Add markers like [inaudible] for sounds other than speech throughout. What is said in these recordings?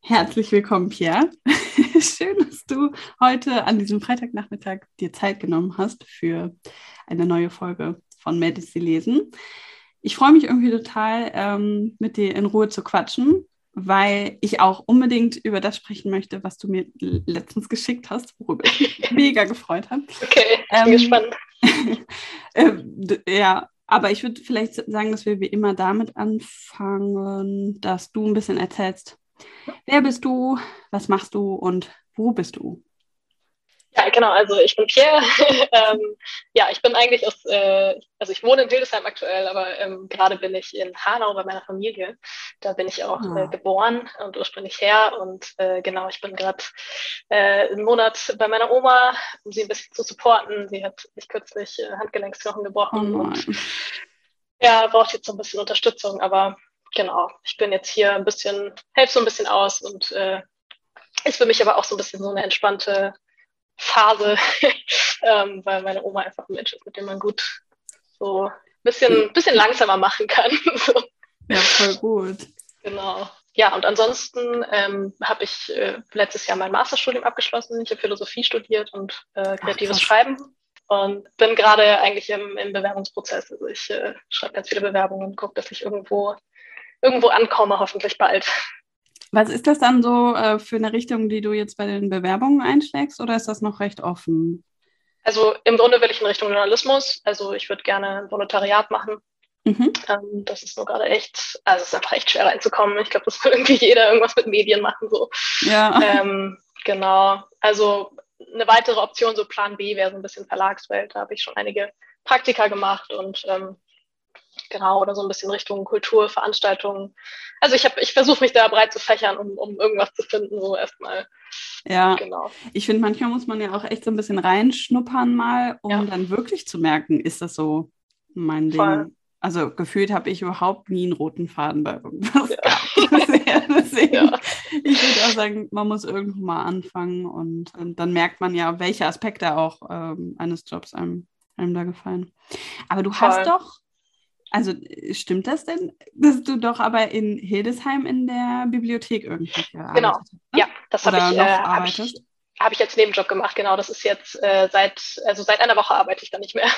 Herzlich willkommen, Pierre. [laughs] Schön, dass du heute an diesem Freitagnachmittag dir Zeit genommen hast für eine neue Folge von die lesen. Ich freue mich irgendwie total, ähm, mit dir in Ruhe zu quatschen, weil ich auch unbedingt über das sprechen möchte, was du mir letztens geschickt hast, worüber ich mich [laughs] mega gefreut habe. Okay, ich bin ähm, gespannt. [laughs] äh, ja, aber ich würde vielleicht sagen, dass wir wie immer damit anfangen, dass du ein bisschen erzählst, wer bist du, was machst du und wo bist du? Ja, genau. Also ich bin Pierre. [laughs] ähm, ja, ich bin eigentlich aus, äh, also ich wohne in Hildesheim aktuell, aber ähm, gerade bin ich in Hanau bei meiner Familie. Da bin ich auch äh, ah. geboren und ursprünglich her. Und äh, genau, ich bin gerade äh, einen Monat bei meiner Oma, um sie ein bisschen zu supporten. Sie hat sich kürzlich äh, Handgelenksknochen gebrochen oh und ja, braucht jetzt so ein bisschen Unterstützung. Aber genau, ich bin jetzt hier ein bisschen, helfe so ein bisschen aus und äh, ist für mich aber auch so ein bisschen so eine entspannte Phase, [laughs] ähm, weil meine Oma einfach ein Mensch ist, mit dem man gut so ein bisschen, bisschen langsamer machen kann. [laughs] so. Ja, voll gut. Genau. Ja, und ansonsten ähm, habe ich äh, letztes Jahr mein Masterstudium abgeschlossen. Ich habe Philosophie studiert und äh, kreatives Ach, Schreiben und bin gerade eigentlich im, im Bewerbungsprozess. Also ich äh, schreibe ganz viele Bewerbungen und gucke, dass ich irgendwo, irgendwo ankomme, hoffentlich bald. Was ist das dann so äh, für eine Richtung, die du jetzt bei den Bewerbungen einschlägst oder ist das noch recht offen? Also im Grunde will ich in Richtung Journalismus. Also ich würde gerne ein Volontariat machen. Mhm. Ähm, das ist nur gerade echt, also es ist einfach echt schwer reinzukommen. Ich glaube, das [laughs] will irgendwie jeder irgendwas mit Medien machen. So. Ja. Ähm, genau. Also eine weitere Option, so Plan B, wäre so ein bisschen Verlagswelt. Da habe ich schon einige Praktika gemacht und ähm, Genau, oder so ein bisschen Richtung Kultur, Veranstaltungen. Also ich habe, ich versuche mich da breit zu fächern, um, um irgendwas zu finden, so erstmal. Ja, genau. Ich finde, manchmal muss man ja auch echt so ein bisschen reinschnuppern mal, um ja. dann wirklich zu merken, ist das so mein Voll. Ding. Also gefühlt habe ich überhaupt nie einen roten Faden bei irgendwas ja. [laughs] [laughs] Deswegen, ja. ich würde auch sagen, man muss irgendwo mal anfangen und, und dann merkt man ja, welche Aspekte auch ähm, eines Jobs einem, einem da gefallen. Aber du Voll. hast doch also stimmt das denn, dass du doch aber in Hildesheim in der Bibliothek irgendwie gearbeitet Genau, hast, ne? ja, das habe ich, äh, hab ich, hab ich, als Nebenjob gemacht, genau. Das ist jetzt äh, seit, also seit einer Woche arbeite ich da nicht mehr.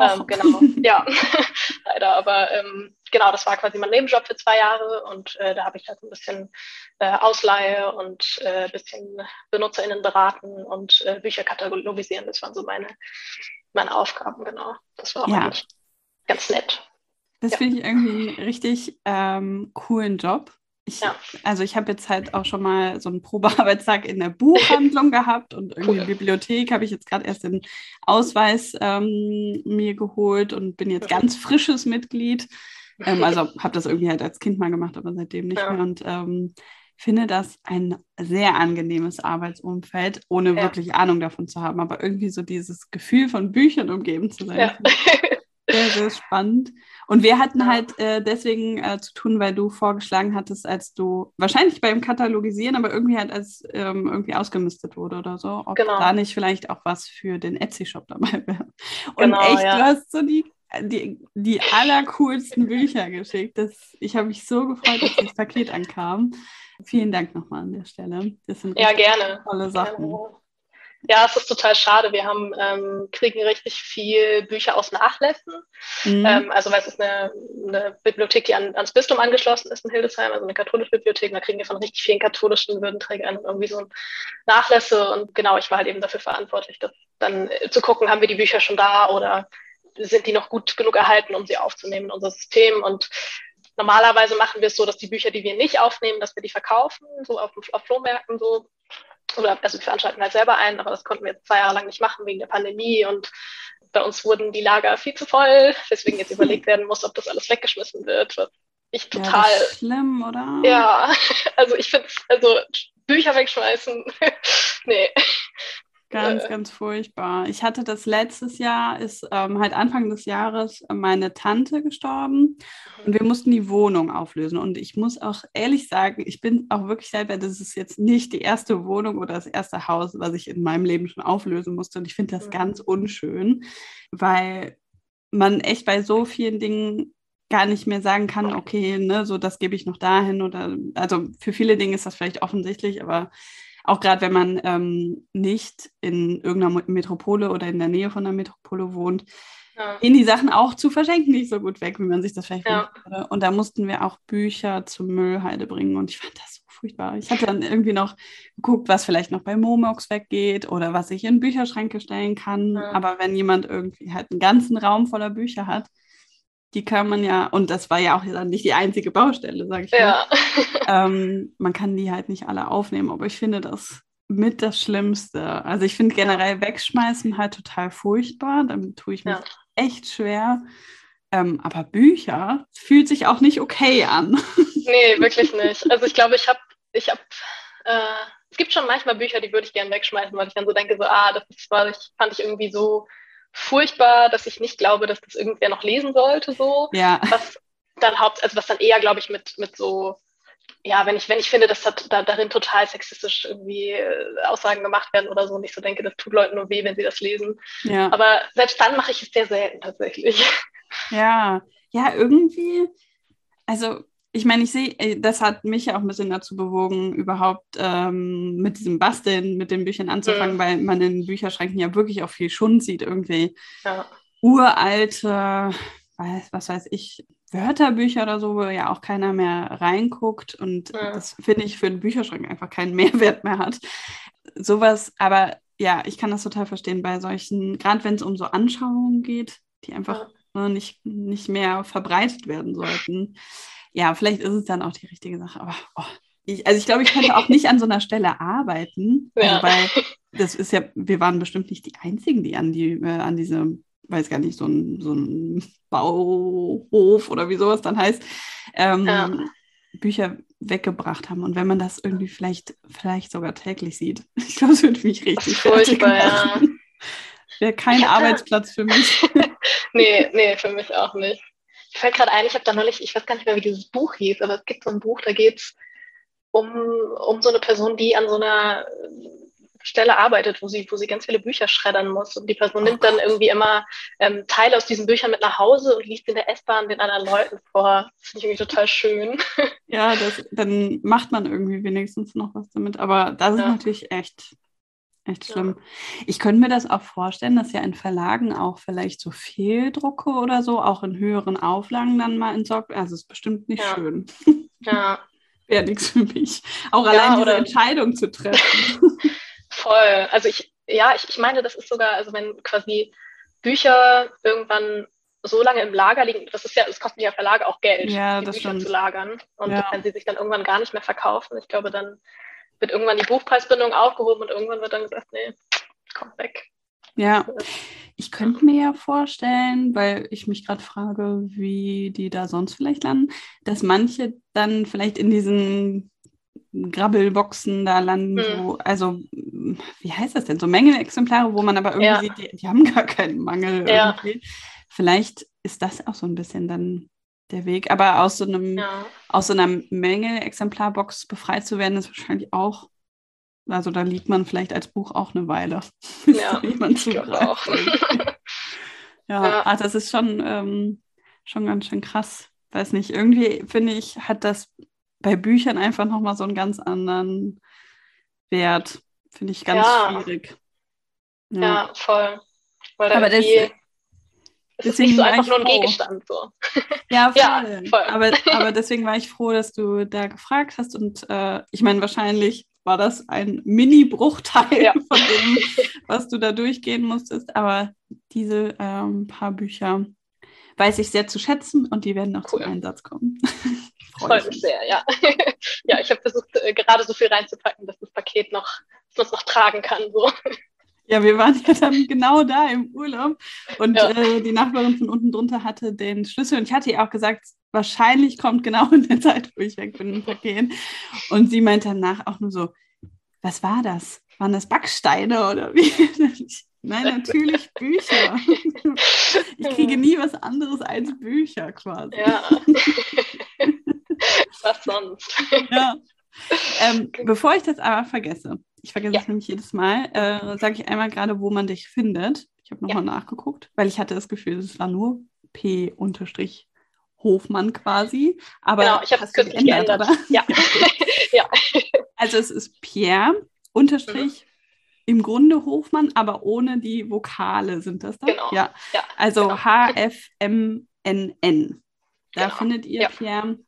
ähm, genau, [laughs] ja, [laughs] leider. Aber ähm, genau, das war quasi mein Nebenjob für zwei Jahre und äh, da habe ich halt ein bisschen äh, Ausleihe und ein äh, bisschen BenutzerInnen beraten und äh, Bücher katalogisieren. Das waren so meine, meine Aufgaben, genau. Das war auch ja. ganz nett. Das ja. finde ich irgendwie einen richtig ähm, coolen Job. Ich, ja. Also ich habe jetzt halt auch schon mal so einen Probearbeitstag in der Buchhandlung [laughs] gehabt und irgendwie cool. Bibliothek habe ich jetzt gerade erst den Ausweis ähm, mir geholt und bin jetzt ganz frisches Mitglied. Ähm, also [laughs] habe das irgendwie halt als Kind mal gemacht, aber seitdem nicht ja. mehr. Und ähm, finde das ein sehr angenehmes Arbeitsumfeld, ohne ja. wirklich Ahnung davon zu haben, aber irgendwie so dieses Gefühl von Büchern umgeben zu sein. Ja. [laughs] Sehr, sehr spannend. Und wir hatten halt äh, deswegen äh, zu tun, weil du vorgeschlagen hattest, als du wahrscheinlich beim Katalogisieren, aber irgendwie halt als ähm, irgendwie ausgemistet wurde oder so, ob genau. da nicht vielleicht auch was für den Etsy-Shop dabei wäre. Und genau, echt, ja. du hast so die, die, die allercoolsten Bücher geschickt. Das, ich habe mich so gefreut, dass das Paket ankam. Vielen Dank nochmal an der Stelle. Das sind ja, gerne. tolle Sachen. Gerne. Ja, es ist total schade. Wir haben, ähm, kriegen richtig viel Bücher aus Nachlässen. Mhm. Ähm, also weil es ist eine, eine Bibliothek, die an, ans Bistum angeschlossen ist in Hildesheim, also eine katholische Bibliothek. Da kriegen wir von richtig vielen katholischen Würdenträgern irgendwie so Nachlässe. Und genau, ich war halt eben dafür verantwortlich, das dann äh, zu gucken, haben wir die Bücher schon da oder sind die noch gut genug erhalten, um sie aufzunehmen in unser System. Und normalerweise machen wir es so, dass die Bücher, die wir nicht aufnehmen, dass wir die verkaufen, so auf, auf Flohmärkten so oder also wir veranstalten halt selber ein, aber das konnten wir jetzt zwei Jahre lang nicht machen wegen der Pandemie und bei uns wurden die Lager viel zu voll, weswegen jetzt [laughs] überlegt werden muss, ob das alles weggeschmissen wird, was ich total. Ja, schlimm, oder? Ja, [laughs] also ich finde, also Bücher wegschmeißen, [laughs] nee. Ganz, äh. ganz furchtbar. Ich hatte das letztes Jahr, ist ähm, halt Anfang des Jahres meine Tante gestorben und wir mussten die Wohnung auflösen. Und ich muss auch ehrlich sagen, ich bin auch wirklich selber, das ist jetzt nicht die erste Wohnung oder das erste Haus, was ich in meinem Leben schon auflösen musste. Und ich finde das mhm. ganz unschön, weil man echt bei so vielen Dingen gar nicht mehr sagen kann, okay, ne, so das gebe ich noch dahin oder also für viele Dinge ist das vielleicht offensichtlich, aber auch gerade wenn man ähm, nicht in irgendeiner Metropole oder in der Nähe von einer Metropole wohnt, ja. gehen die Sachen auch zu verschenken nicht so gut weg, wie man sich das vielleicht ja. würde. Und da mussten wir auch Bücher zur Müllhalde bringen und ich fand das so furchtbar. Ich hatte dann irgendwie noch geguckt, was vielleicht noch bei Momox weggeht oder was ich in Bücherschränke stellen kann. Ja. Aber wenn jemand irgendwie halt einen ganzen Raum voller Bücher hat, die kann man ja, und das war ja auch dann nicht die einzige Baustelle, sage ich ja. mal. ähm, man kann die halt nicht alle aufnehmen, aber ich finde das mit das Schlimmste. Also ich finde generell wegschmeißen halt total furchtbar, damit tue ich mich ja. echt schwer. Ähm, aber Bücher fühlt sich auch nicht okay an. [laughs] Nee, wirklich nicht. Also ich glaube, ich habe, ich habe, äh, es gibt schon manchmal Bücher, die würde ich gerne wegschmeißen, weil ich dann so denke, so, ah, das war, ich, fand ich irgendwie so furchtbar, dass ich nicht glaube, dass das irgendwer noch lesen sollte, so. Ja. Was dann haupt, also was dann eher, glaube ich, mit, mit so, ja, wenn ich, wenn ich finde, dass da, darin total sexistisch irgendwie äh, Aussagen gemacht werden oder so und ich so denke, das tut Leuten nur weh, wenn sie das lesen. Ja. Aber selbst dann mache ich es sehr selten tatsächlich. Ja, ja, irgendwie, also ich meine, ich sehe, äh, das hat mich ja auch ein bisschen dazu bewogen, überhaupt ähm, mit diesem Basteln, mit den Büchern anzufangen, mhm. weil man in Bücherschränken ja wirklich auch viel Schund sieht, irgendwie ja. uralte, was, was weiß ich, Wörterbücher oder so, wo ja auch keiner mehr reinguckt und ja. das finde ich für einen Bücherschrank einfach keinen [laughs] Mehrwert mehr hat. Sowas, aber ja, ich kann das total verstehen bei solchen, gerade wenn es um so Anschauungen geht, die einfach ja. nicht, nicht mehr verbreitet werden sollten ja, vielleicht ist es dann auch die richtige Sache. Aber oh, ich, also ich glaube, ich könnte auch nicht an so einer Stelle arbeiten, also ja. weil das ist ja, wir waren bestimmt nicht die Einzigen, die an die, äh, an diese, weiß gar nicht, so ein, so ein Bauhof oder wie sowas dann heißt, ähm, ja. Bücher weggebracht haben. Und wenn man das irgendwie vielleicht, vielleicht sogar täglich sieht, [laughs] ich glaube, es würde mich richtig furchtbar, ja. Wäre kein Arbeitsplatz für mich. [laughs] nee, nee, für mich auch nicht fällt gerade ein, ich habe da neulich, ich weiß gar nicht mehr, wie dieses Buch hieß, aber es gibt so ein Buch, da geht es um, um so eine Person, die an so einer Stelle arbeitet, wo sie, wo sie ganz viele Bücher schreddern muss. Und die Person nimmt dann irgendwie immer ähm, Teile aus diesen Büchern mit nach Hause und liest in der S-Bahn den anderen Leuten vor. Das finde ich irgendwie total schön. Ja, das, dann macht man irgendwie wenigstens noch was damit. Aber das ist ja. natürlich echt Echt schlimm. Ja. Ich könnte mir das auch vorstellen, dass ja in Verlagen auch vielleicht so Fehldrucke oder so, auch in höheren Auflagen dann mal entsorgt. Also es ist bestimmt nicht ja. schön. Ja. [laughs] Wäre nichts für mich. Auch ja, allein diese Entscheidung zu treffen. [laughs] Voll. Also ich, ja, ich, ich meine, das ist sogar, also wenn quasi Bücher irgendwann so lange im Lager liegen, das ist ja, es kostet ja Verlage auch Geld, ja, die das Bücher stimmt. zu lagern. Und wenn sie sich dann irgendwann gar nicht mehr verkaufen, ich glaube, dann wird irgendwann die Buchpreisbindung aufgehoben und irgendwann wird dann gesagt, nee, komm weg. Ja, ich könnte mir ja vorstellen, weil ich mich gerade frage, wie die da sonst vielleicht landen, dass manche dann vielleicht in diesen Grabbelboxen da landen, hm. wo, also wie heißt das denn? So Mängelexemplare, wo man aber irgendwie ja. sieht, die, die, haben gar keinen Mangel ja. irgendwie. Vielleicht ist das auch so ein bisschen dann der Weg. Aber aus so einem, ja. aus so einer Menge-Exemplarbox befreit zu werden, ist wahrscheinlich auch, also da liegt man vielleicht als Buch auch eine Weile. [laughs] Ja, ich glaube auch. [laughs] ja, ja. Ach, das ist schon, ähm, schon ganz schön krass. Weiß nicht, irgendwie finde ich, hat das bei Büchern einfach nochmal so einen ganz anderen Wert. Finde ich ganz ja. schwierig. Ja. ja, voll. Weil Aber das, es deswegen ist nicht so einfach nur ein Gegenstand. So. [laughs] Ja, voll. ja, voll. Aber, aber deswegen war ich froh, dass du da gefragt hast. Und äh, ich meine, wahrscheinlich war das ein Mini-Bruchteil ja. von dem, was du da durchgehen musstest. Aber diese ähm, paar Bücher weiß ich sehr zu schätzen und die werden noch cool. zum Einsatz kommen. [laughs] Freut mich sehr, ja. [laughs] ja, ich habe versucht, äh, gerade so viel reinzupacken, dass das Paket noch, dass man es noch tragen kann. So. Ja, wir waren ja dann genau da im Urlaub und ja. äh, die Nachbarin von unten drunter hatte den Schlüssel und ich hatte ihr auch gesagt, wahrscheinlich kommt genau in der Zeit, wo ich weg bin, ein Paket. Und sie meinte danach auch nur so, was war das? Waren das Backsteine oder wie? [laughs] Nein, natürlich Bücher. [laughs] Ich kriege nie was anderes als Bücher quasi. Ja. [laughs] was sonst? Ja. Ähm, [laughs] bevor ich das aber vergesse, ich vergesse ja. es nämlich jedes Mal, äh, sage ich einmal gerade, wo man dich findet. Ich habe nochmal ja. nachgeguckt, weil ich hatte das Gefühl, es war nur P unterstrich Hofmann quasi. Aber genau, ich habe es kürzlich geändert, geändert. Ja. [laughs] [laughs] ja. Also es ist Pierre unterstrich mhm. im Grunde Hofmann, aber ohne die Vokale sind das da? Genau. Ja. ja also genau. H-F-M-N-N. Da genau. findet ihr ja. Pierre.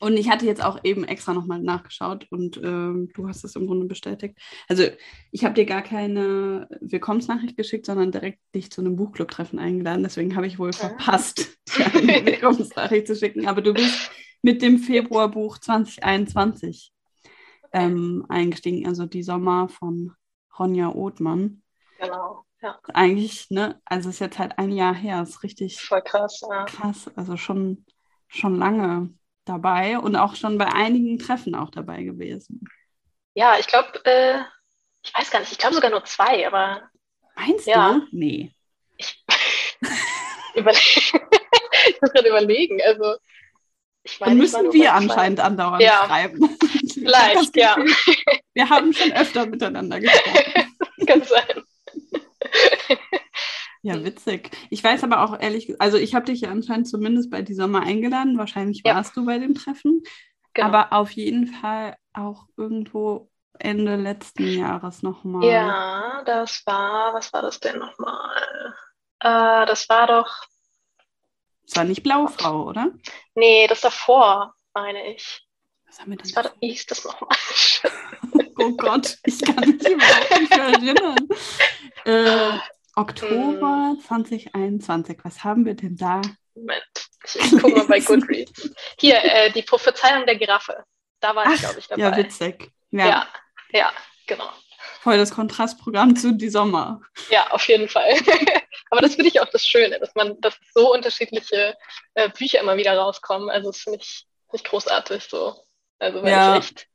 Und ich hatte jetzt auch eben extra nochmal nachgeschaut und ähm, du hast es im Grunde bestätigt. Also ich habe dir gar keine Willkommensnachricht geschickt, sondern direkt dich zu einem Buchclub-Treffen eingeladen. Deswegen habe ich wohl verpasst, [laughs] dir eine Willkommensnachricht zu schicken. Aber du bist mit dem Februarbuch 2021 ähm, eingestiegen, also die Sommer von Ronja Othmann. Genau, ja. Eigentlich, ne, also es ist jetzt halt ein Jahr her, ist richtig Voll krass, ja. krass, also schon, schon lange dabei und auch schon bei einigen Treffen auch dabei gewesen. Ja, ich glaube, äh, ich weiß gar nicht, ich glaube sogar nur zwei, aber. Meinst ja. du? Nee. Ich, [laughs] [laughs] ich muss gerade überlegen, also. Ich meine, Dann müssen wir anscheinend andauernd ja. schreiben. [laughs] Vielleicht, ja. Wir haben schon öfter miteinander gesprochen. Kann sein. Ja, witzig. Ich weiß aber auch ehrlich, also ich habe dich ja anscheinend zumindest bei die Sommer eingeladen. Wahrscheinlich ja. warst du bei dem Treffen. Genau. Aber auf jeden Fall auch irgendwo Ende letzten Jahres nochmal. Ja, das war, was war das denn nochmal? Äh, das war doch. Das war nicht Blaufrau, oder? Nee, das davor, meine ich. Was haben wir denn? Das war, doch, hieß das nochmal? [laughs] oh Gott, ich kann mich überhaupt nicht erinnern. [laughs] Äh, Oktober hm. 2021. Was haben wir denn da? Moment, ich gucke mal bei [laughs] Goodreads. Hier, äh, die Prophezeiung der Giraffe. Da war ich, glaube ich, dabei. Ja, witzig. Ja. ja, ja, genau. Voll das Kontrastprogramm zu die Sommer. Ja, auf jeden Fall. [laughs] Aber das finde ich auch das Schöne, dass man, dass so unterschiedliche äh, Bücher immer wieder rauskommen. Also das finde ich nicht großartig so. Also wenn ja. ich echt,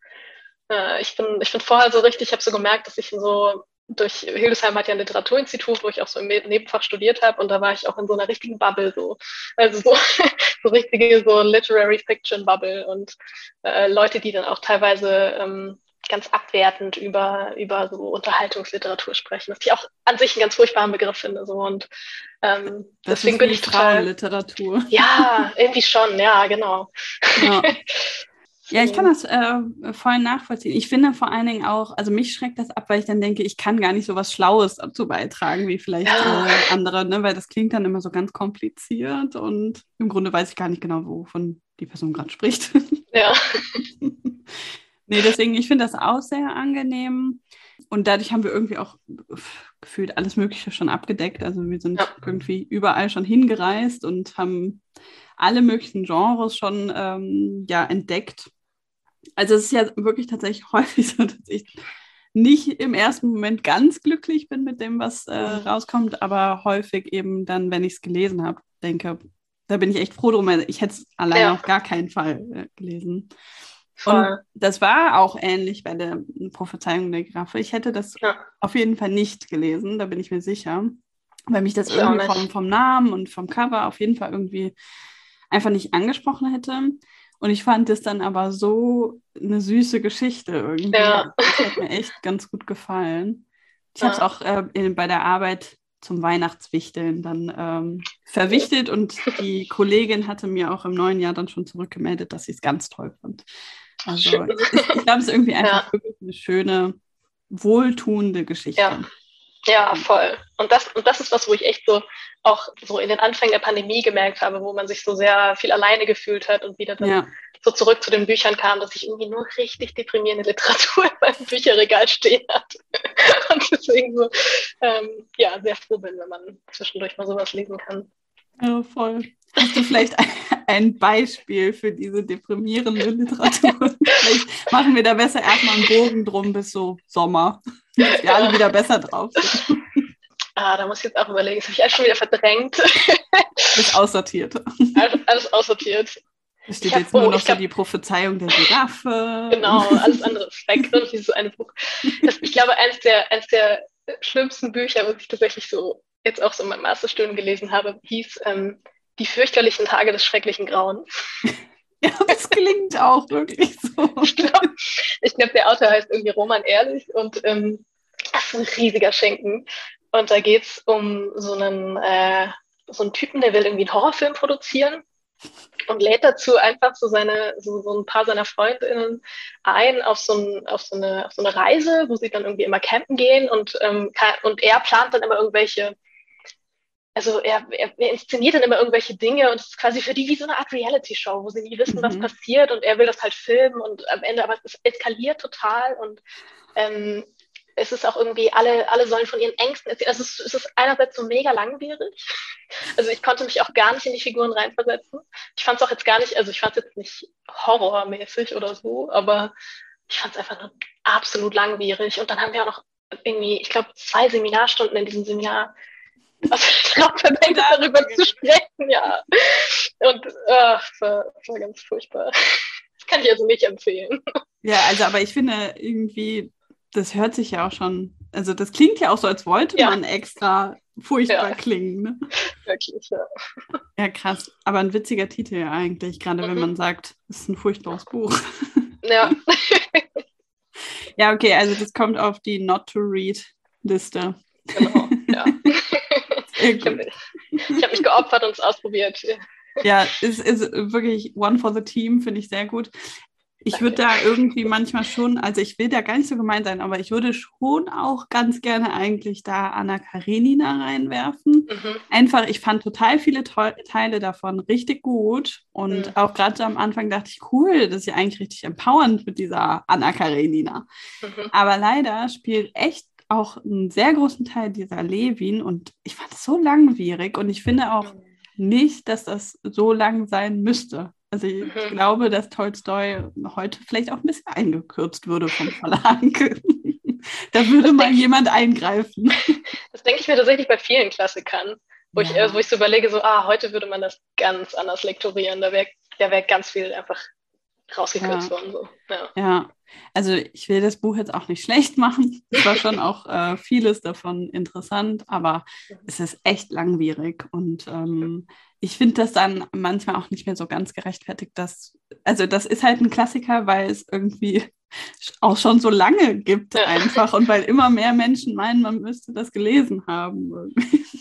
äh, ich bin, ich bin vorher so richtig, ich habe so gemerkt, dass ich so durch Hildesheim hat ja ein Literaturinstitut, wo ich auch so im Nebenfach studiert habe und da war ich auch in so einer richtigen Bubble so. Also so, [laughs] so richtige so Literary Fiction Bubble und äh, Leute, die dann auch teilweise ähm, ganz abwertend über, über so Unterhaltungsliteratur sprechen, was ich auch an sich einen ganz furchtbaren Begriff finde. So. Und ähm, deswegen bin ich total. Literatur. Ja, irgendwie schon, ja, genau. Ja. [laughs] Ja, ich kann das äh, voll nachvollziehen. Ich finde vor allen Dingen auch, also mich schreckt das ab, weil ich dann denke, ich kann gar nicht so was Schlaues dazu beitragen, wie vielleicht ja. äh, andere, ne? weil das klingt dann immer so ganz kompliziert und im Grunde weiß ich gar nicht genau, wovon die Person gerade spricht. Ja. [laughs] nee, deswegen, ich finde das auch sehr angenehm. Und dadurch haben wir irgendwie auch gefühlt alles Mögliche schon abgedeckt. Also wir sind ja. irgendwie überall schon hingereist und haben alle möglichen Genres schon ähm, ja, entdeckt. Also es ist ja wirklich tatsächlich [laughs] häufig so, dass ich nicht im ersten Moment ganz glücklich bin mit dem, was äh, mhm. rauskommt, aber häufig eben dann, wenn ich es gelesen habe, denke, da bin ich echt froh drum. Ich hätte es allein ja. auf gar keinen Fall äh, gelesen. Voll. Und das war auch ähnlich bei der Prophezeiung der Graffe. Ich hätte das ja. auf jeden Fall nicht gelesen, da bin ich mir sicher, weil mich das ich irgendwie vom, vom Namen und vom Cover auf jeden Fall irgendwie einfach nicht angesprochen hätte. Und ich fand es dann aber so eine süße Geschichte irgendwie. Ja. Das hat mir echt ganz gut gefallen. Ich ja. habe es auch äh, in, bei der Arbeit zum Weihnachtswichteln dann ähm, verwichtet und die Kollegin hatte mir auch im neuen Jahr dann schon zurückgemeldet, dass sie es ganz toll fand. Also ich, ich glaube, es ist irgendwie einfach ja. wirklich eine schöne, wohltuende Geschichte. Ja. Ja, voll. Und das, und das ist was, wo ich echt so auch so in den Anfängen der Pandemie gemerkt habe, wo man sich so sehr viel alleine gefühlt hat und wieder dann ja. so zurück zu den Büchern kam, dass ich irgendwie nur richtig deprimierende [laughs] Literatur in meinem Bücherregal stehen hatte. [laughs] und deswegen so, ähm, ja, sehr froh bin, wenn man zwischendurch mal sowas lesen kann. Ja, voll. Hast du vielleicht ein Beispiel für diese deprimierende Literatur? [laughs] vielleicht machen wir da besser erstmal einen Bogen drum bis so Sommer dass wir alle wieder besser drauf sind. Ah, da muss ich jetzt auch überlegen. Das habe ich alles schon wieder verdrängt. [laughs] Ist aussortiert. Alles, alles aussortiert. Es steht jetzt hab, nur oh, noch so glaub, die Prophezeiung der Giraffe. Genau, alles andere ist weg. Und dieses eine Buch. Das, ich glaube, eines der, eines der schlimmsten Bücher, was ich tatsächlich so jetzt auch so in meinem Masterstudium gelesen habe, hieß ähm, Die fürchterlichen Tage des schrecklichen Grauens. Ja, das klingt auch wirklich so. [laughs] Ich glaube, glaub, der Autor heißt irgendwie Roman Ehrlich und ähm, das ist ein riesiger Schenken. Und da geht es um so einen, äh, so einen Typen, der will irgendwie einen Horrorfilm produzieren und lädt dazu einfach so seine, so, so ein paar seiner Freundinnen ein auf so, ein, auf, so eine, auf so eine Reise, wo sie dann irgendwie immer campen gehen und, ähm, kann, und er plant dann immer irgendwelche, also er, er, er, inszeniert dann immer irgendwelche Dinge und es ist quasi für die wie so eine Art Reality-Show, wo sie nie wissen, mhm. was passiert und er will das halt filmen und am Ende, aber es eskaliert total und ähm, es ist auch irgendwie, alle, alle sollen von ihren Ängsten erzählen. Also es, es ist einerseits so mega langwierig. [laughs] Also ich konnte mich auch gar nicht in die Figuren reinversetzen. Ich fand es auch jetzt gar nicht, also ich fand es jetzt nicht horrormäßig oder so, aber ich fand es einfach nur absolut langwierig. Und dann haben wir auch noch irgendwie, ich glaube, zwei Seminarstunden in diesem Seminar also darauf verdenkt, darüber zu sprechen, ja. Und äh, es war, war ganz furchtbar. [laughs] Das kann ich also nicht empfehlen. Ja, also aber ich finde irgendwie, das hört sich ja auch schon, also das klingt ja auch so, als wollte ja. man extra furchtbar ja. klingen. Ne? Wirklich, ja. Ja, krass. Aber ein witziger Titel ja eigentlich, gerade mhm. wenn man sagt, es ist ein furchtbares Buch. Ja. [laughs] ja, okay, also das kommt auf die Not-to-Read-Liste. Genau, ja. [laughs] ich habe hab mich geopfert und es ausprobiert. Ja, es ist wirklich One for the Team, finde ich sehr gut. Ich würde da irgendwie manchmal schon, also ich will da gar nicht so gemein sein, aber ich würde schon auch ganz gerne eigentlich da Anna Karenina reinwerfen. Mhm. Einfach, ich fand total viele Teile davon richtig gut und mhm. auch gerade so am Anfang dachte ich, cool, das ist ja eigentlich richtig empowernd mit dieser Anna Karenina. Mhm. Aber leider spielt echt auch einen sehr großen Teil dieser Levin und ich fand es so langwierig und ich finde auch mhm. nicht, dass das so lang sein müsste. Also ich mhm. glaube, dass Tolstoi heute vielleicht auch ein bisschen eingekürzt würde vom Verlag. [laughs] da würde das mal jemand ich, eingreifen. [laughs] Das denke ich mir tatsächlich bei vielen Klassikern, wo, ja. ich, äh, wo ich so überlege, so, ah, heute würde man das ganz anders lektorieren. Da wäre da wär ganz viel einfach rausgekürzt ja. worden. So. Ja. ja. also ich will das Buch jetzt auch nicht schlecht machen. Es war schon auch [laughs] äh, vieles davon interessant, aber mhm. es ist echt langwierig und ähm, ich finde das dann manchmal auch nicht mehr so ganz gerechtfertigt, dass, also das ist halt ein Klassiker, weil es irgendwie auch schon so lange gibt einfach und weil immer mehr Menschen meinen, man müsste das gelesen haben. [laughs]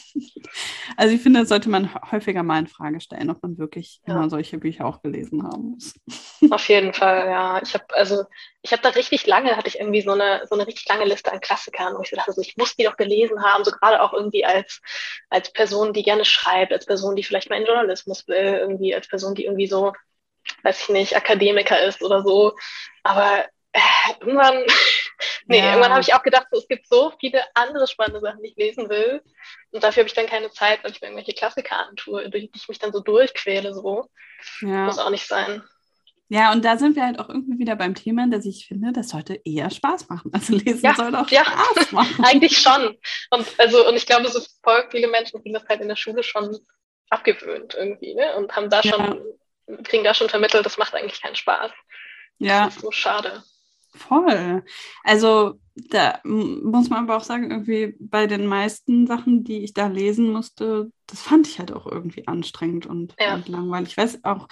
Also ich finde, das sollte man häufiger mal in Frage stellen, ob man wirklich ja. immer solche Bücher auch gelesen haben muss. [laughs] Auf jeden Fall, ja. Ich habe also, ich habe da richtig lange, hatte ich irgendwie so eine, so eine richtig lange Liste an Klassikern, wo ich dachte, also ich muss die doch gelesen haben, so gerade auch irgendwie als, als Person, die gerne schreibt, als Person, die vielleicht mal in Journalismus will, irgendwie als Person, die irgendwie so, weiß ich nicht, Akademiker ist oder so. Aber äh, irgendwann, [laughs] nee, ja. irgendwann habe ich auch gedacht, so, es gibt so viele andere spannende Sachen, die ich lesen will. Und dafür habe ich dann keine Zeit, weil ich mir irgendwelche Klassiker antue, durch die ich mich dann so durchquäle. So. Ja. Muss auch nicht sein. Ja, und da sind wir halt auch irgendwie wieder beim Thema, dass ich finde, das sollte eher Spaß machen. Also lesen ja, soll auch ja, Spaß [laughs] machen. Eigentlich schon. Und also, und ich glaube, so voll viele Menschen kriegen das halt in der Schule schon abgewöhnt irgendwie, ne? Und haben da schon, kriegen da schon vermittelt, das macht eigentlich keinen Spaß. Ja. Das ist so schade. Voll. Also da muss man aber auch sagen, irgendwie bei den meisten Sachen, die ich da lesen musste, das fand ich halt auch irgendwie anstrengend und, ja. und langweilig. Ich weiß auch,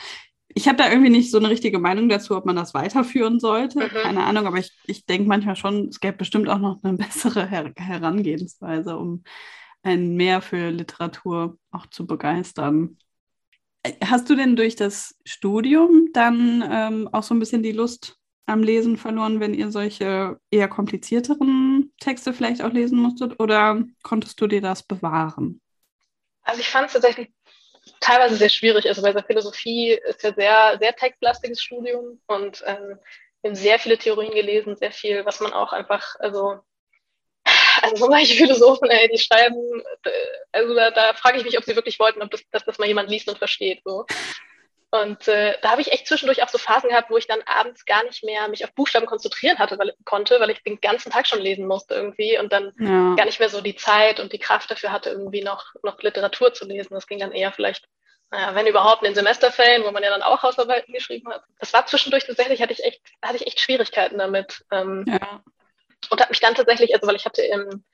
ich habe da irgendwie nicht so eine richtige Meinung dazu, ob man das weiterführen sollte. Mhm. Keine Ahnung, aber ich, ich denke manchmal schon, es gäbe bestimmt auch noch eine [laughs] bessere Her Herangehensweise, um einen mehr für Literatur auch zu begeistern. Hast du denn durch das Studium dann ähm, auch so ein bisschen die Lust am Lesen verloren, wenn ihr solche eher komplizierteren Texte vielleicht auch lesen musstet? Oder konntest du dir das bewahren? Also ich fand es tatsächlich teilweise sehr schwierig. Also bei der Philosophie ist ja sehr, sehr textlastiges Studium und ähm, wir haben sehr viele Theorien gelesen, sehr viel, was man auch einfach, also also so manche Philosophen, ey, die schreiben, äh, also da, da frage ich mich, ob sie wirklich wollten, ob das, dass das mal jemand liest und versteht. So. Und äh, da habe ich echt zwischendurch auch so Phasen gehabt, wo ich dann abends gar nicht mehr mich auf Buchstaben konzentrieren hatte, weil, konnte, weil ich den ganzen Tag schon lesen musste irgendwie und dann ja. gar nicht mehr so die Zeit und die Kraft dafür hatte, irgendwie noch, noch Literatur zu lesen. Das ging dann eher vielleicht naja, wenn überhaupt in den Semesterferien, wo man ja dann auch Hausarbeiten geschrieben hat. Das war zwischendurch tatsächlich, hatte ich echt, hatte ich echt Schwierigkeiten damit. Ähm, ja. Und habe mich dann tatsächlich, also weil ich hatte im,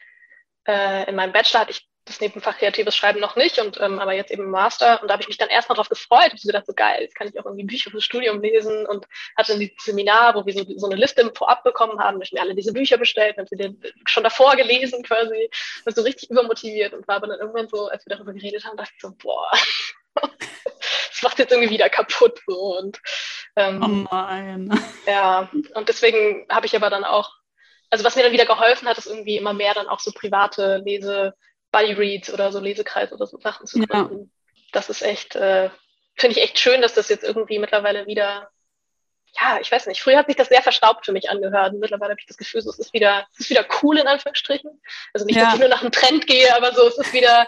äh, in meinem Bachelor hatte ich das Nebenfach kreatives Schreiben noch nicht und ähm, aber jetzt eben Master. Und da habe ich mich dann erstmal drauf gefreut und so gedacht, so geil, jetzt kann ich auch irgendwie Bücher fürs Studium lesen und hatte dann dieses Seminar, wo wir so, so eine Liste vorab bekommen haben, ich mir alle diese Bücher bestellt und sie den schon davor gelesen quasi, war so richtig übermotiviert und war aber dann irgendwann so, als wir darüber geredet haben, dachte ich so, boah, [laughs] das macht jetzt irgendwie wieder kaputt so und ähm, oh nein. Ja, und deswegen habe ich aber dann auch also was mir dann wieder geholfen hat, ist irgendwie immer mehr dann auch so private Lese, Buddy Reads oder so Lesekreis oder so Sachen zu gründen. Ja. Das ist echt, äh, finde ich echt schön, dass das jetzt irgendwie mittlerweile wieder, ja, ich weiß nicht, früher hat sich das sehr verstaubt für mich angehört. Und mittlerweile habe ich das Gefühl, so, es ist wieder, es ist wieder cool in Anführungsstrichen. Also nicht, ja. dass ich nur nach einem Trend gehe, aber so, es ist wieder.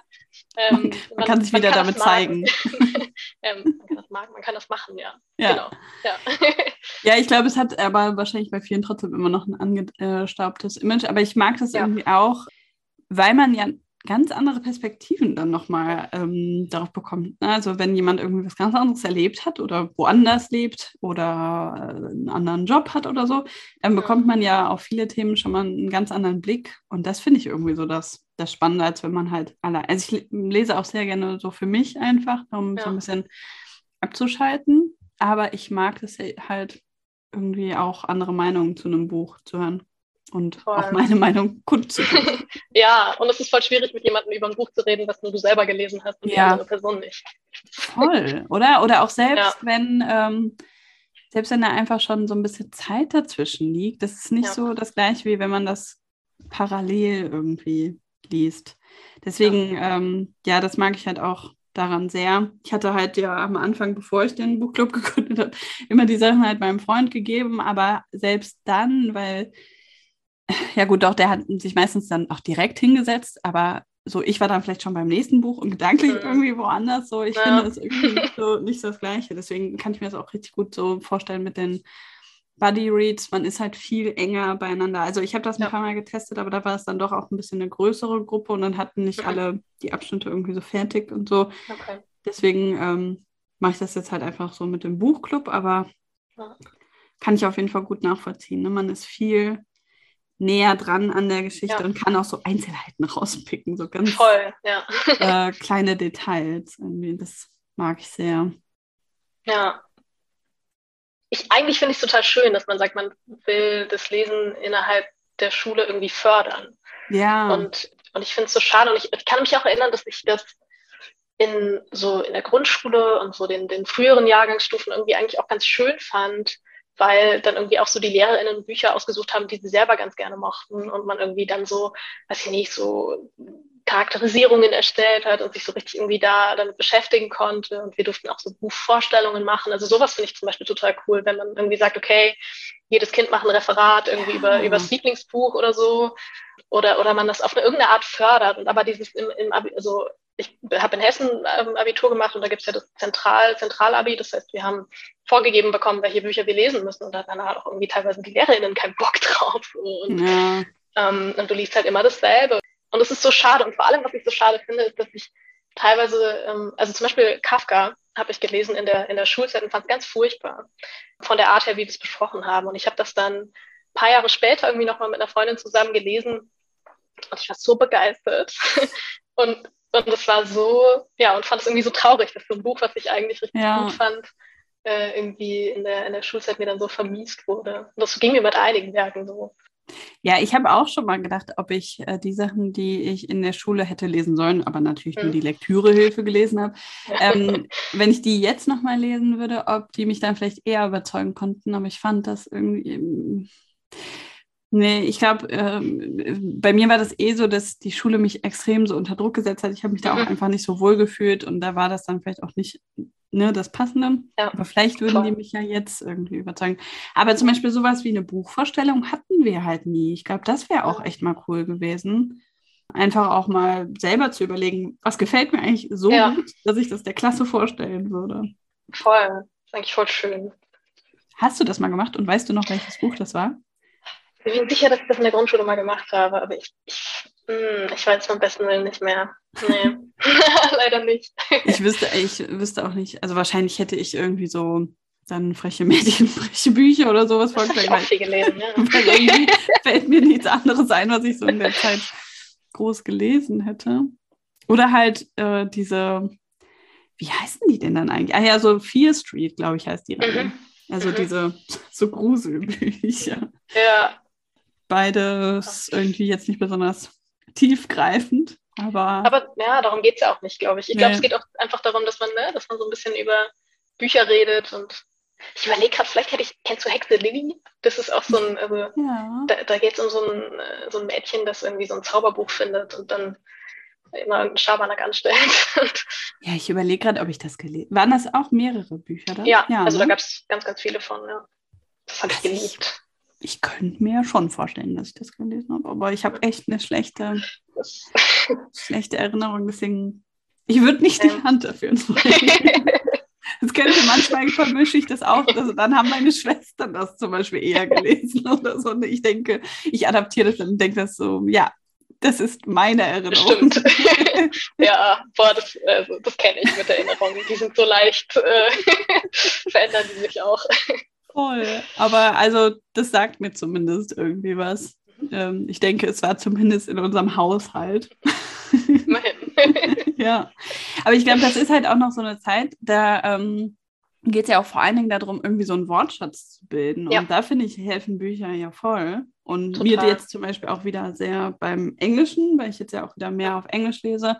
Ähm, man, man, man, kann sich wieder kann damit zeigen. [laughs] ähm, man, kann das man kann das machen, ja. Ja, genau. ja. [laughs] ja ich glaube, es hat aber wahrscheinlich bei vielen trotzdem immer noch ein angestaubtes Image. Aber ich mag das ja. irgendwie auch, weil man ja ganz andere Perspektiven dann nochmal ähm, darauf bekommt. Ne? Also wenn jemand irgendwie was ganz anderes erlebt hat oder woanders lebt oder äh, einen anderen Job hat oder so, dann bekommt man ja auf viele Themen schon mal einen ganz anderen Blick. Und das finde ich irgendwie so das, das Spannende, als wenn man halt allein. Also ich lese auch sehr gerne so für mich einfach, um ja. so ein bisschen abzuschalten. Aber ich mag es halt irgendwie auch andere Meinungen zu einem Buch zu hören und voll. auch meine Meinung kundzutun. [laughs] ja, und es ist voll schwierig, mit jemandem über ein Buch zu reden, was nur du selber gelesen hast und ja. die andere Person nicht. Voll, oder? Oder auch selbst, ja. wenn, ähm, selbst wenn da einfach schon so ein bisschen Zeit dazwischen liegt, das ist nicht ja. so das gleiche, wie wenn man das parallel irgendwie liest. Deswegen, ja. Ähm, ja, das mag ich halt auch daran sehr. Ich hatte halt ja am Anfang, bevor ich den Buchclub [laughs] gegründet habe, immer die Sachen halt meinem Freund gegeben, aber selbst dann, weil ja gut, doch, der hat sich meistens dann auch direkt hingesetzt, aber so, ich war dann vielleicht schon beim nächsten Buch und gedanklich mhm. irgendwie woanders. So, ich ja. finde das irgendwie nicht [laughs] so, nicht so das Gleiche. Deswegen kann ich mir das auch richtig gut so vorstellen mit den Buddy Reads. Man ist halt viel enger beieinander. Also ich habe das ein ja. paar Mal getestet, aber da war es dann doch auch ein bisschen eine größere Gruppe und dann hatten nicht mhm. alle die Abschnitte irgendwie so fertig und so. Okay. Deswegen ähm, mache ich das jetzt halt einfach so mit dem Buchclub, aber ja. kann ich auf jeden Fall gut nachvollziehen. Ne? Man ist viel näher dran an der Geschichte ja. und kann auch so Einzelheiten [laughs] rauspicken, so ganz Voll, ja. äh, kleine Details. Irgendwie. Das mag ich sehr. Ja. Ich, eigentlich finde ich es total schön, dass man sagt, man will das Lesen innerhalb der Schule irgendwie fördern. Ja. Und, und ich finde es so schade. Und ich, ich kann mich auch erinnern, dass ich das in so in der Grundschule und so den, den früheren Jahrgangsstufen irgendwie eigentlich auch ganz schön fand, weil dann irgendwie auch so die LehrerInnen Bücher ausgesucht haben, die sie selber ganz gerne mochten und man irgendwie dann so, weiß ich nicht, so Charakterisierungen erstellt hat und sich so richtig irgendwie da damit beschäftigen konnte. Und wir durften auch so Buchvorstellungen machen. Also sowas finde ich zum Beispiel total cool, wenn man irgendwie sagt, okay, jedes Kind macht ein Referat irgendwie ja. über, über das Lieblingsbuch oder so. Oder, oder man das auf eine, irgendeine Art fördert. Und aber dieses im, im also ich habe in Hessen ähm, Abitur gemacht und da gibt es ja das Zentral, Zentralabi. Das heißt, wir haben vorgegeben bekommen, welche Bücher wir lesen müssen. Und da hatten halt auch irgendwie teilweise die LehrerInnen keinen Bock [laughs] drauf. Und, ja. ähm, und du liest halt immer dasselbe. Und es ist so schade. Und vor allem, was ich so schade finde, ist, dass ich teilweise, ähm, also zum Beispiel Kafka habe ich gelesen in der, in der Schulzeit und fand es ganz furchtbar. Von der Art her, wie wir es besprochen haben. Und ich habe das dann ein paar Jahre später irgendwie nochmal mit einer Freundin zusammen gelesen. Und ich war so begeistert. [laughs] und und das war so, ja, und fand es irgendwie so traurig, dass so ein Buch, was ich eigentlich richtig ja. gut fand, äh, irgendwie in der, in der Schulzeit mir dann so vermiest wurde. Und das ging mir mit einigen Werken so. Ja, ich habe auch schon mal gedacht, ob ich äh, die Sachen, die ich in der Schule hätte lesen sollen, aber natürlich hm. nur die Lektürehilfe gelesen habe, ähm, [laughs] wenn ich die jetzt nochmal lesen würde, ob die mich dann vielleicht eher überzeugen konnten. Aber ich fand das irgendwie. Ähm, Nee, ich glaube, ähm, bei mir war das eh so, dass die Schule mich extrem so unter Druck gesetzt hat. Ich habe mich da auch mhm. einfach nicht so wohl gefühlt und da war das dann vielleicht auch nicht ne, das Passende. Ja. Aber vielleicht würden Voll. die mich ja jetzt irgendwie überzeugen. Aber zum Beispiel sowas wie eine Buchvorstellung hatten wir halt nie. Ich glaube, das wäre auch echt mal cool gewesen. Einfach auch mal selber zu überlegen, was gefällt mir eigentlich so ja. gut, dass ich das der Klasse vorstellen würde. Voll, das ist eigentlich voll schön. Hast du das mal gemacht und weißt du noch, welches Buch das war? Ich bin sicher, dass ich das in der Grundschule mal gemacht habe, aber ich, ich Hm, ich weiß beim besten Willen nicht mehr. Nee, [laughs] leider nicht. ich wüsste, ich wüsste auch nicht. Also wahrscheinlich hätte ich irgendwie so dann freche Mädchen, [laughs] freche Bücher oder sowas vorgeschlagen. Ich auch viel gelesen, ja. Weil irgendwie fällt mir nichts anderes ein, was ich so in der Zeit groß gelesen hätte. Oder halt äh, diese, wie heißen die denn dann eigentlich? Ah ja, so Fear Street, glaube ich, heißt die Reihe. Mhm. Also mhm. diese so Gruselbücher. Ja. Beides irgendwie jetzt nicht besonders tiefgreifend. Aber, aber ja, darum geht es ja auch nicht, glaube ich. Ich glaube, nee. es geht auch einfach darum, dass man, ne, dass man so ein bisschen über Bücher redet und ich überlege gerade, vielleicht hätte ich, kennst du Hexe Lilly? Das ist auch so ein, also ja. da, da geht es um so ein, äh, so ein Mädchen, das irgendwie so ein Zauberbuch findet und dann immer einen Schabernack anstellt. [laughs] ja, ich überlege gerade, ob ich das gelesen Waren das auch mehrere Bücher? Dann? Ja, ja, also ne? da gab es ganz, ganz viele von, ja. Das habe ich geliebt. Ich könnte mir schon vorstellen, dass ich das gelesen habe, aber ich habe echt eine schlechte, schlechte Erinnerung, deswegen, ich würde nicht die Hand dafür ins [laughs] Das könnte manchmal vermische ich das auch. Also dann haben meine Schwestern das zum Beispiel eher gelesen [laughs] oder so. Und ich denke, ich adaptiere das und denke das so, ja, das ist meine Erinnerung. Stimmt. [laughs] ja, boah, das, also, das kenne ich mit Erinnerungen. Die sind so leicht, äh, verändern die sich auch. Voll. Aber also, das sagt mir zumindest irgendwie was. Ähm, ich denke, es war zumindest in unserem Haushalt. [laughs] Ja. Aber ich glaube, das ist halt auch noch so eine Zeit, da ähm, geht es ja auch vor allen Dingen darum, irgendwie so einen Wortschatz zu bilden. Ja. Und da finde ich, helfen Bücher ja voll. Und Total. mir jetzt zum Beispiel auch wieder sehr beim Englischen, weil ich jetzt ja auch wieder mehr auf Englisch lese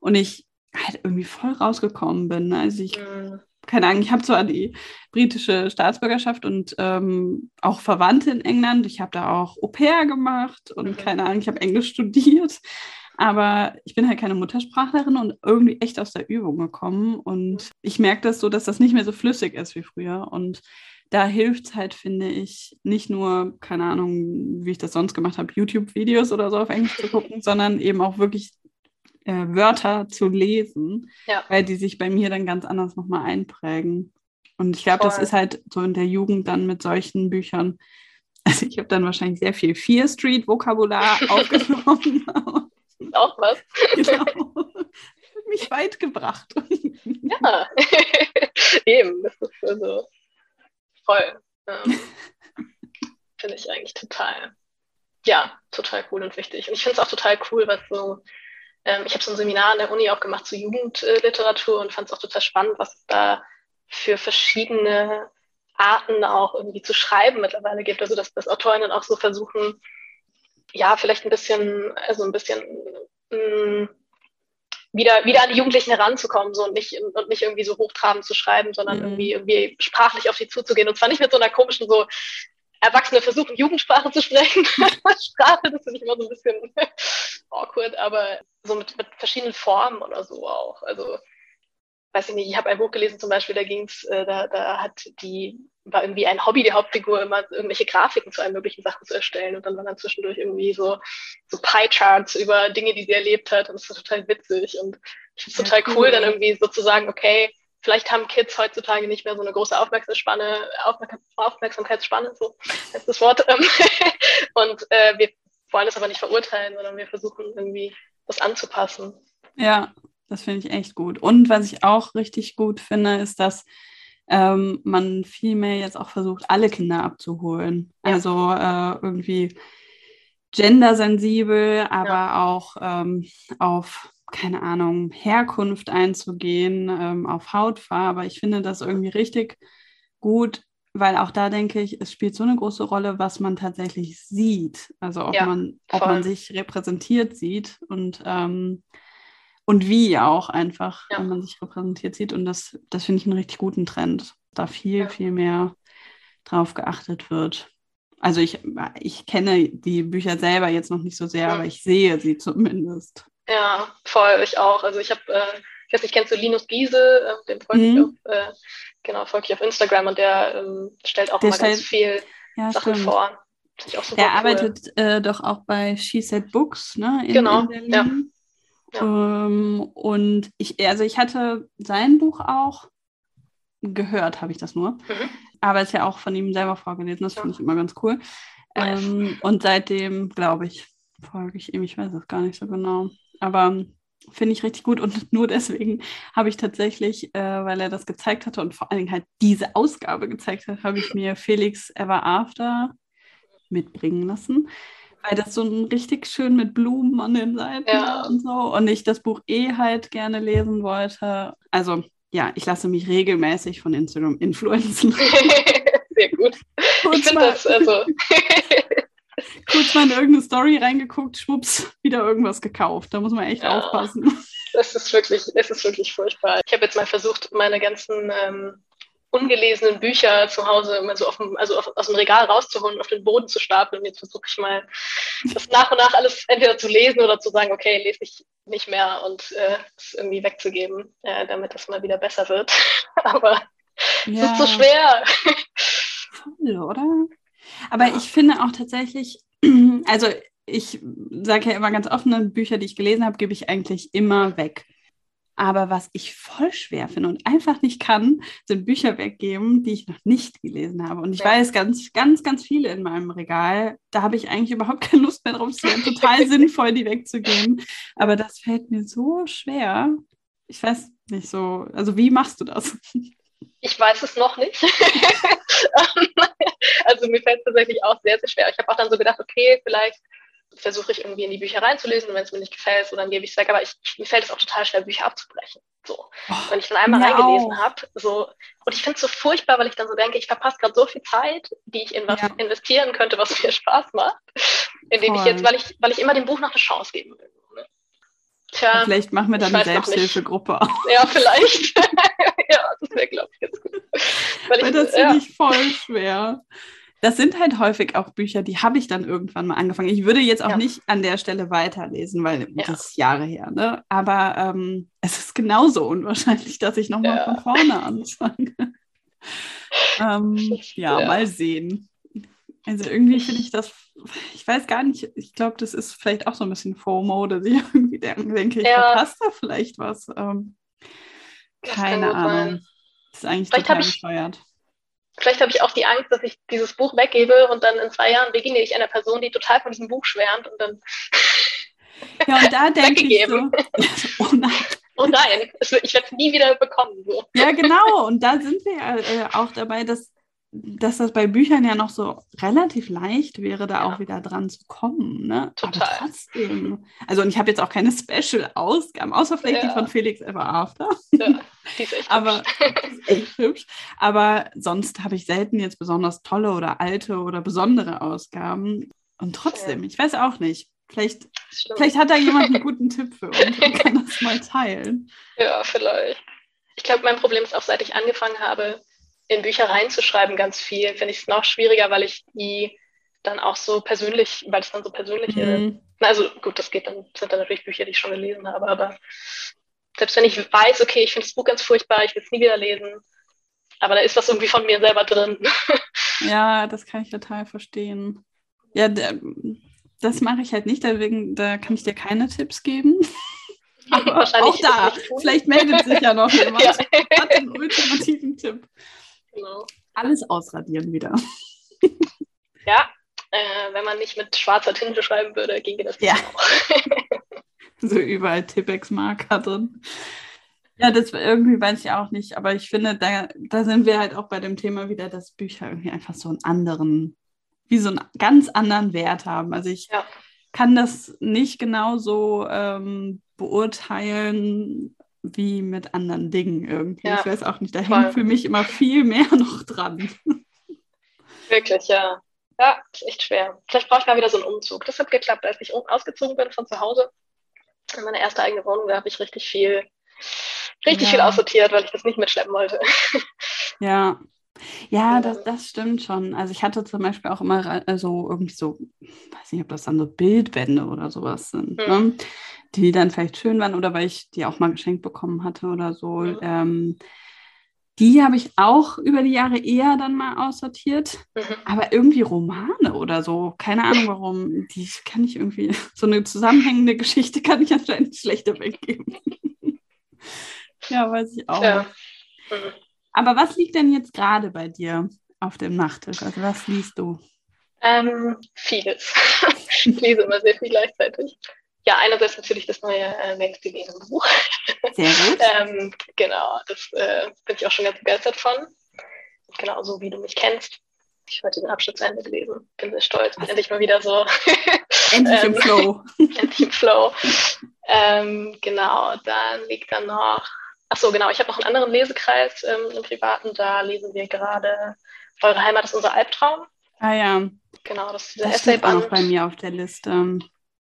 und ich halt irgendwie voll rausgekommen bin. Also ich, mhm. Keine Ahnung, ich habe zwar die britische Staatsbürgerschaft und ähm, auch Verwandte in England. Ich habe da auch Au pair gemacht und mhm. keine Ahnung, ich habe Englisch studiert. Aber ich bin halt keine Muttersprachlerin und irgendwie echt aus der Übung gekommen. Und ich merke das so, dass das nicht mehr so flüssig ist wie früher. Und da hilft es halt, finde ich, nicht nur, keine Ahnung, wie ich das sonst gemacht habe, YouTube-Videos oder so auf Englisch zu gucken, sondern eben auch wirklich äh, Wörter zu lesen, ja. weil die sich bei mir dann ganz anders nochmal einprägen. Und ich glaube, das ist halt so in der Jugend dann mit solchen Büchern. [laughs] Also ich habe dann wahrscheinlich sehr viel Fear Street Vokabular [laughs] aufgenommen. Auch was. [laughs] Genau. Mich weit gebracht. Ja, eben. Das ist also voll. Ähm, finde ich eigentlich total, ja, total cool und wichtig. Und ich finde es auch total cool, was so, ähm, ich habe so ein Seminar an der Uni auch gemacht zu Jugendliteratur und fand es auch total spannend, was es da für verschiedene Arten auch irgendwie zu schreiben mittlerweile gibt. Also dass, dass Autorinnen auch so versuchen, ja, vielleicht ein bisschen, also ein bisschen mh, mm, wieder, wieder an die Jugendlichen heranzukommen so, und, nicht, und nicht irgendwie so hochtrabend zu schreiben, sondern mhm. irgendwie, irgendwie sprachlich auf sie zuzugehen. Und zwar nicht mit so einer komischen, so Erwachsene versuchen, Jugendsprache zu sprechen. [laughs] Sprache, das finde ich immer so ein bisschen [laughs] awkward, aber so mit, mit verschiedenen Formen oder so auch. Also weiß ich nicht, ich habe ein Buch gelesen zum Beispiel, da ging's, äh, da, da hat die, war irgendwie ein Hobby die Hauptfigur, immer irgendwelche Grafiken zu allen möglichen Sachen zu erstellen und dann waren dann zwischendurch irgendwie so, so Pie-Charts über Dinge, die sie erlebt hat und das war total witzig und ich finde es total cool, cool, dann irgendwie so zu sagen, okay, vielleicht haben Kids heutzutage nicht mehr so eine große Aufmerksamkeitsspanne, Aufmerksamkeitsspanne, so ist das Wort, ähm, [laughs] und äh, wir wollen es aber nicht verurteilen, sondern wir versuchen irgendwie das anzupassen. Ja, das finde ich echt gut. Und was ich auch richtig gut finde, ist, dass ähm, man viel mehr jetzt auch versucht, alle Kinder abzuholen. Ja. Also äh, irgendwie gendersensibel, aber ja. auch ähm, auf, keine Ahnung, Herkunft einzugehen, ähm, auf Hautfarbe. Ich finde das irgendwie richtig gut, weil auch da denke ich, es spielt so eine große Rolle, was man tatsächlich sieht. Also ob, ja, man, ob man sich repräsentiert sieht und ähm, und wie auch einfach, ja. wenn man sich repräsentiert sieht. Und das, das finde ich einen richtig guten Trend, da viel, ja. viel mehr drauf geachtet wird. Also ich, ich kenne die Bücher selber jetzt noch nicht so sehr, aber ich sehe sie zumindest. Ja, voll, ich auch. Also ich habe, äh, ich weiß nicht, kennst du Linus Giese, äh, den folge mhm. ich auf, äh, genau, folge ich auf Instagram und der ähm, stellt auch der immer stellt, ganz viel ja, Sachen stimmt. vor. der cool. arbeitet äh, doch auch bei She Said Books, ne? In, genau, in ja. Ähm, und ich, also ich hatte sein Buch auch gehört, habe ich das nur. Mhm. Aber es ist ja auch von ihm selber vorgelesen, das ja. finde ich immer ganz cool. Ähm, und seitdem, glaube ich, folge ich ihm? Ich weiß es gar nicht so genau. Aber finde ich richtig gut und [laughs] nur deswegen habe ich tatsächlich, äh, weil er das gezeigt hatte und vor allen Dingen halt diese Ausgabe gezeigt hat, habe ich mir Felix Ever After mitbringen lassen, weil das so ein richtig schön mit Blumen an den Seiten ja. und so und ich das Buch eh halt gerne lesen wollte. Also ja, ich lasse mich regelmäßig von Instagram influenzen. [laughs] Sehr gut. Kurz [laughs] ich finde das also. Kurz mal in irgendeine Story reingeguckt, schwupps, wieder irgendwas gekauft. Da muss man echt ja, aufpassen. Das ist wirklich, das ist wirklich furchtbar. Ich habe jetzt mal versucht, meine ganzen ähm, ungelesenen Bücher zu Hause immer so dem, also auf, aus dem Regal rauszuholen auf den Boden zu stapeln. Und jetzt versuche ich mal, das nach und nach alles entweder zu lesen oder zu sagen, okay, lese ich nicht mehr und äh, es irgendwie wegzugeben, äh, damit das mal wieder besser wird. [laughs] Aber ja. es ist so schwer. Voll, oder? Aber ja. ich finde auch tatsächlich, [clears throat] also ich sage ja immer ganz offen, Bücher, die ich gelesen habe, gebe ich eigentlich immer weg. Aber was ich voll schwer finde und einfach nicht kann, sind Bücher weggeben, die ich noch nicht gelesen habe. Und ich ja. weiß ganz, ganz, ganz viele in meinem Regal. Da habe ich eigentlich überhaupt keine Lust mehr drauf. Es wäre total [laughs] sinnvoll, die wegzugeben. Aber das fällt mir so schwer. Ich weiß nicht so. Also, wie machst du das? Ich weiß es noch nicht. [laughs] [laughs] also mir fällt es tatsächlich auch sehr, sehr schwer. Ich habe auch dann so gedacht, okay, vielleicht versuche ich irgendwie in die Bücher reinzulesen und wenn es mir nicht gefällt, so, dann gebe ich es weg. Aber ich, mir fällt es auch total schwer, Bücher abzubrechen. So. Oh, wenn ich dann einmal reingelesen habe, so, und ich finde es so furchtbar, weil ich dann so denke, ich verpasse gerade so viel Zeit, die ich in was ja. investieren könnte, was mir [laughs] Spaß macht, indem Voll. ich jetzt, weil ich, weil ich immer dem Buch noch eine Chance geben will. Tja, vielleicht machen wir dann eine Selbsthilfegruppe auf. Ja, vielleicht. [laughs] ja, das wäre, glaube ich, jetzt gut. Weil, weil das finde ja. ich voll schwer das sind halt häufig auch Bücher, die habe ich dann irgendwann mal angefangen. Ich würde jetzt auch ja. nicht an der Stelle weiterlesen, weil ja. das ist Jahre her. Ne? Aber ähm, es ist genauso unwahrscheinlich, dass ich nochmal ja. von vorne anfange. [laughs] ähm, ja, mal sehen. Also irgendwie finde ich das, [laughs] ich weiß gar nicht, ich glaube, das ist vielleicht auch so ein bisschen FOMO, dass ich [laughs] irgendwie denke, ich verpasse da vielleicht was. Ähm, keine Ahnung. Das ist eigentlich vielleicht total bescheuert vielleicht habe ich auch die Angst, dass ich dieses Buch weggebe und dann in zwei Jahren beginne ich einer Person, die total von diesem Buch schwärmt und dann. [laughs] Ja, und da denke ich so, oh nein. Oh nein, ich werde es nie wieder bekommen. So. Ja, genau. Und da sind wir ja äh, auch dabei, dass dass das bei Büchern ja noch so relativ leicht wäre, da ja. auch wieder dran zu kommen. Ne? Total. Aber trotzdem. Also, und ich habe jetzt auch keine [laughs] Special-Ausgaben, außer vielleicht ja. die von Felix Ever After. Ja, die ist echt Aber [laughs] ist echt hübsch. Aber sonst habe ich selten jetzt besonders tolle oder alte oder besondere Ausgaben. Und trotzdem, ich weiß auch nicht. Vielleicht, vielleicht hat da jemand einen guten [laughs] Tipp für uns und kann das mal teilen. Ja, vielleicht. Ich glaube, mein Problem ist auch, seit ich angefangen habe, in Bücher reinzuschreiben, ganz viel, finde ich es noch schwieriger, weil ich die dann auch so persönlich, weil es dann so persönliche, mhm. also gut, das geht dann, sind dann natürlich Bücher, die ich schon gelesen habe, aber selbst wenn ich weiß, okay, ich finde das Buch ganz furchtbar, ich will es nie wieder lesen, aber da ist was irgendwie von mir selber drin. [laughs] Ja, das kann ich total verstehen. Ja, das mache ich halt nicht, deswegen da kann ich dir keine Tipps geben. [laughs] Aber auch da, vielleicht meldet sich ja noch [laughs] jemand, ja. hat den ultimativen Tipp. Genau. Alles ausradieren wieder. [laughs] Ja, äh, wenn man nicht mit schwarzer Tinte schreiben würde, ginge das ja. auch. [laughs] so überall Tippex-Marker drin. Ja, das irgendwie weiß ich auch nicht, aber ich finde, da, da sind wir halt auch bei dem Thema wieder, dass Bücher irgendwie einfach so einen anderen, wie so einen ganz anderen Wert haben. Also ich ja. kann das nicht genau so ähm, beurteilen, wie mit anderen Dingen irgendwie. Ja, ich weiß auch nicht, da voll. hängt für mich immer viel mehr [laughs] noch dran. Wirklich, ja. Ja, ist echt schwer. Vielleicht brauche ich mal wieder so einen Umzug. Das hat geklappt, als ich ausgezogen bin von zu Hause. In meine erste eigene Wohnung, da habe ich richtig viel, richtig ja. viel aussortiert, weil ich das nicht mitschleppen wollte. Ja. Ja, [laughs] das, das stimmt schon. Also ich hatte zum Beispiel auch immer also irgendwie so, weiß nicht, ob das dann so Bildbände oder sowas sind. Hm. Ne? Die dann vielleicht schön waren oder weil ich die auch mal geschenkt bekommen hatte oder so. Mhm. Ähm, die habe ich auch über die Jahre eher dann mal aussortiert. Mhm. Aber irgendwie Romane oder so, keine Ahnung warum, die kann ich irgendwie, [laughs] so eine zusammenhängende Geschichte kann ich anscheinend schlechter weggeben. [laughs] ja, weiß ich auch. Ja. Mhm. Aber was liegt denn jetzt gerade bei dir auf dem Nachttisch? Also was liest du? Ähm, vieles. [laughs] ich lese immer sehr viel gleichzeitig. Ja, einerseits natürlich das neue äh, Mengs Buch. Sehr gut. [laughs] ähm, genau, das äh, bin ich auch schon ganz begeistert von. Genau, so wie du mich kennst. Ich habe heute den Abschnitt zu Ende gelesen. Bin sehr stolz. Bin endlich mal wieder so. [laughs] endlich im ähm, Flow. [laughs] endlich im Flow. Ähm, genau, dann liegt dann noch. Ach so, genau. Ich habe noch einen anderen Lesekreis ähm, im Privaten. Da lesen wir gerade Eure Heimat ist unser Albtraum. Ah ja. Genau, das ist dieser das steht auch bei mir auf der Liste.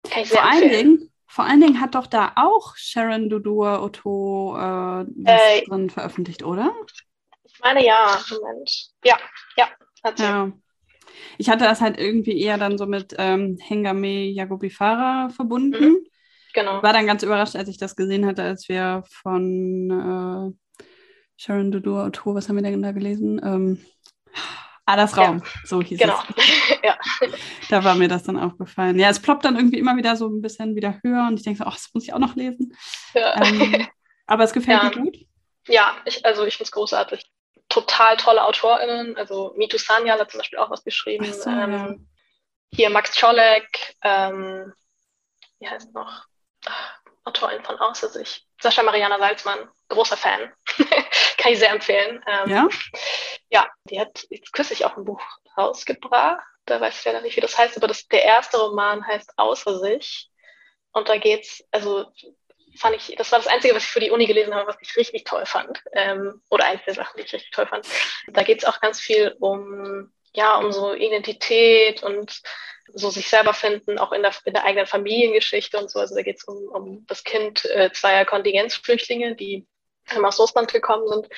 Kann ich vor allen Dingen, vor allen Dingen hat doch da auch Sharon Dudur Otto äh, was äh, drin veröffentlicht, oder? Ich meine ja, Moment. Ja, ja, hat sie. Ja. Ich hatte das halt irgendwie eher dann so mit ähm, Hengame Yagobifara verbunden. Mhm. Genau. War dann ganz überrascht, als ich das gesehen hatte, als wir von äh, Sharon Dudur Otto, was haben wir denn da gelesen? Ähm, Adas Raum, ja. so hieß genau. es. [laughs] ja. Da war mir das dann aufgefallen. Ja, es ploppt dann irgendwie immer wieder so ein bisschen wieder höher und ich denke so, ach, das muss ich auch noch lesen. Ja. Ähm, [laughs] aber es gefällt ja. dir gut? Ja, ich, also ich finde es großartig. Total tolle AutorInnen. Also Mitu Sanyal hat zum Beispiel auch was geschrieben. So, ähm. Hier Max Czolek, ähm, wie heißt noch? Ach, Autorin von Außersicht. Sascha Mariana Salzmann, großer Fan. [laughs] Kann ich sehr empfehlen. Ähm, ja? Ja, die hat jetzt kürzlich auch ein Buch rausgebracht. Da weiß ich leider nicht, wie das heißt, aber das, der erste Roman heißt Außer sich. Und da geht's, also fand ich, das war das Einzige, was ich für die Uni gelesen habe, was ich richtig toll fand. Ähm, oder eins der Sachen, die ich richtig toll fand. Da geht es auch ganz viel um, ja, um so Identität und so sich selber finden, auch in der, in der eigenen Familiengeschichte und so. Also da geht es um, um das Kind äh, zweier Kontingenzflüchtlinge, die aus Russland gekommen sind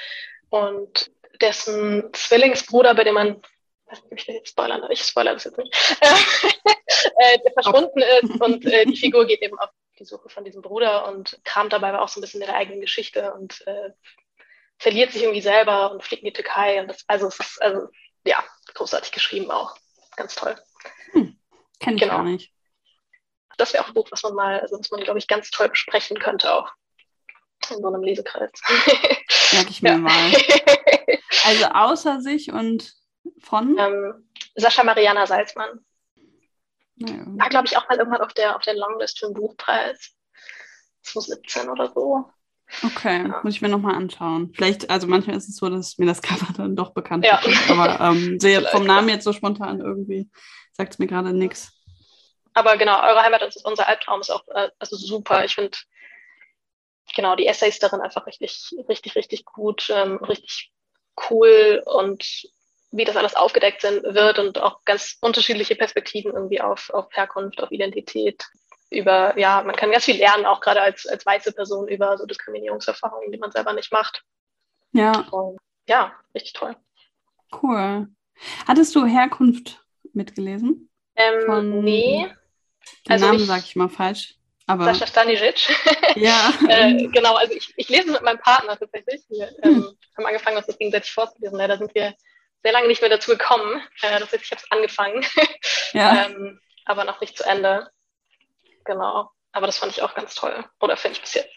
und dessen Zwillingsbruder, bei dem man, ich will jetzt spoilern, ich spoilere das jetzt nicht, [laughs] äh, der verschwunden ist und äh, die Figur geht eben auf die Suche von diesem Bruder und kramt dabei aber auch so ein bisschen in der eigenen Geschichte und äh, verliert sich irgendwie selber und fliegt in die Türkei und das, also es ist, also ja, großartig geschrieben auch. Ganz toll. Hm, Kenne ich genau. gar nicht. Das wäre auch ein Buch, was man mal, also was man, glaube ich, ganz toll besprechen könnte auch. In so einem Lesekreis. Merke ich mir ja. mal. [laughs] Also außer sich und von? Ähm, Sascha Mariana Salzmann. Naja. War, glaube ich, auch mal irgendwann auf der, auf der Longlist für den Buchpreis. 2017 oder so. Okay, ja. muss ich mir nochmal anschauen. Vielleicht, also manchmal ist es so, dass mir das Cover [laughs] dann doch bekannt ja. ist. Aber ähm, sehr, vom Namen jetzt so spontan irgendwie sagt es mir gerade nichts. Aber genau, eure Heimat ist unser Albtraum ist auch äh, also super. Ich finde genau die Essays darin einfach richtig, richtig, richtig gut, ähm, richtig cool und wie das alles aufgedeckt sind, wird und auch ganz unterschiedliche Perspektiven irgendwie auf, auf Herkunft, auf Identität über, ja, man kann ganz viel lernen, auch gerade als, als weiße Person über so Diskriminierungserfahrungen, die man selber nicht macht. Ja. Und, ja, richtig toll. Cool. Hattest du Herkunft mitgelesen? Ähm, Von, nee. Den also Namen sage ich mal falsch. Aber Sascha Stanisic. [laughs] Ja. [laughs] äh, genau, also ich, ich lese mit meinem Partner tatsächlich. Wir ähm, hm. haben angefangen, uns das gegenseitig vorzulesen. Leider sind wir sehr lange nicht mehr dazu gekommen. Äh, das heißt, ich habe es angefangen, [laughs] ja. ähm, aber noch nicht zu Ende. Genau. Aber das fand ich auch ganz toll. Oder finde ich bis jetzt.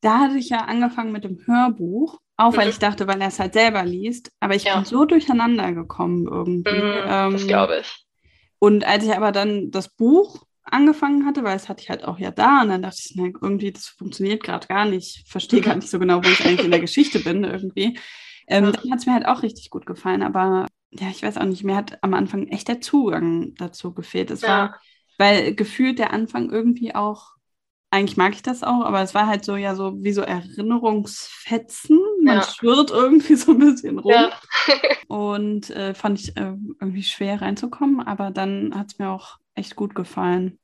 Da hatte ich ja angefangen mit dem Hörbuch, auch weil mhm. ich dachte, weil er es halt selber liest. Aber ich ja. bin so durcheinander gekommen irgendwie. Mhm, ähm, das glaube ich. Und als ich aber dann das Buch angefangen hatte, weil es hatte ich halt auch ja da und dann dachte ich, na, irgendwie, das funktioniert gerade gar nicht. Ich verstehe mhm. gar nicht so genau, wo ich eigentlich in der [laughs] Geschichte bin irgendwie. Ähm, dann hat es mir halt auch richtig gut gefallen, aber ja, ich weiß auch nicht, mir hat am Anfang echt der Zugang dazu gefehlt. Es ja. war weil gefühlt der Anfang irgendwie auch, eigentlich mag ich das auch, aber es war halt so, ja, so wie so Erinnerungsfetzen. Man ja. schwirrt irgendwie [laughs] so ein bisschen rum. Ja. und äh, fand ich äh, irgendwie schwer reinzukommen, aber dann hat es mir auch echt gut gefallen.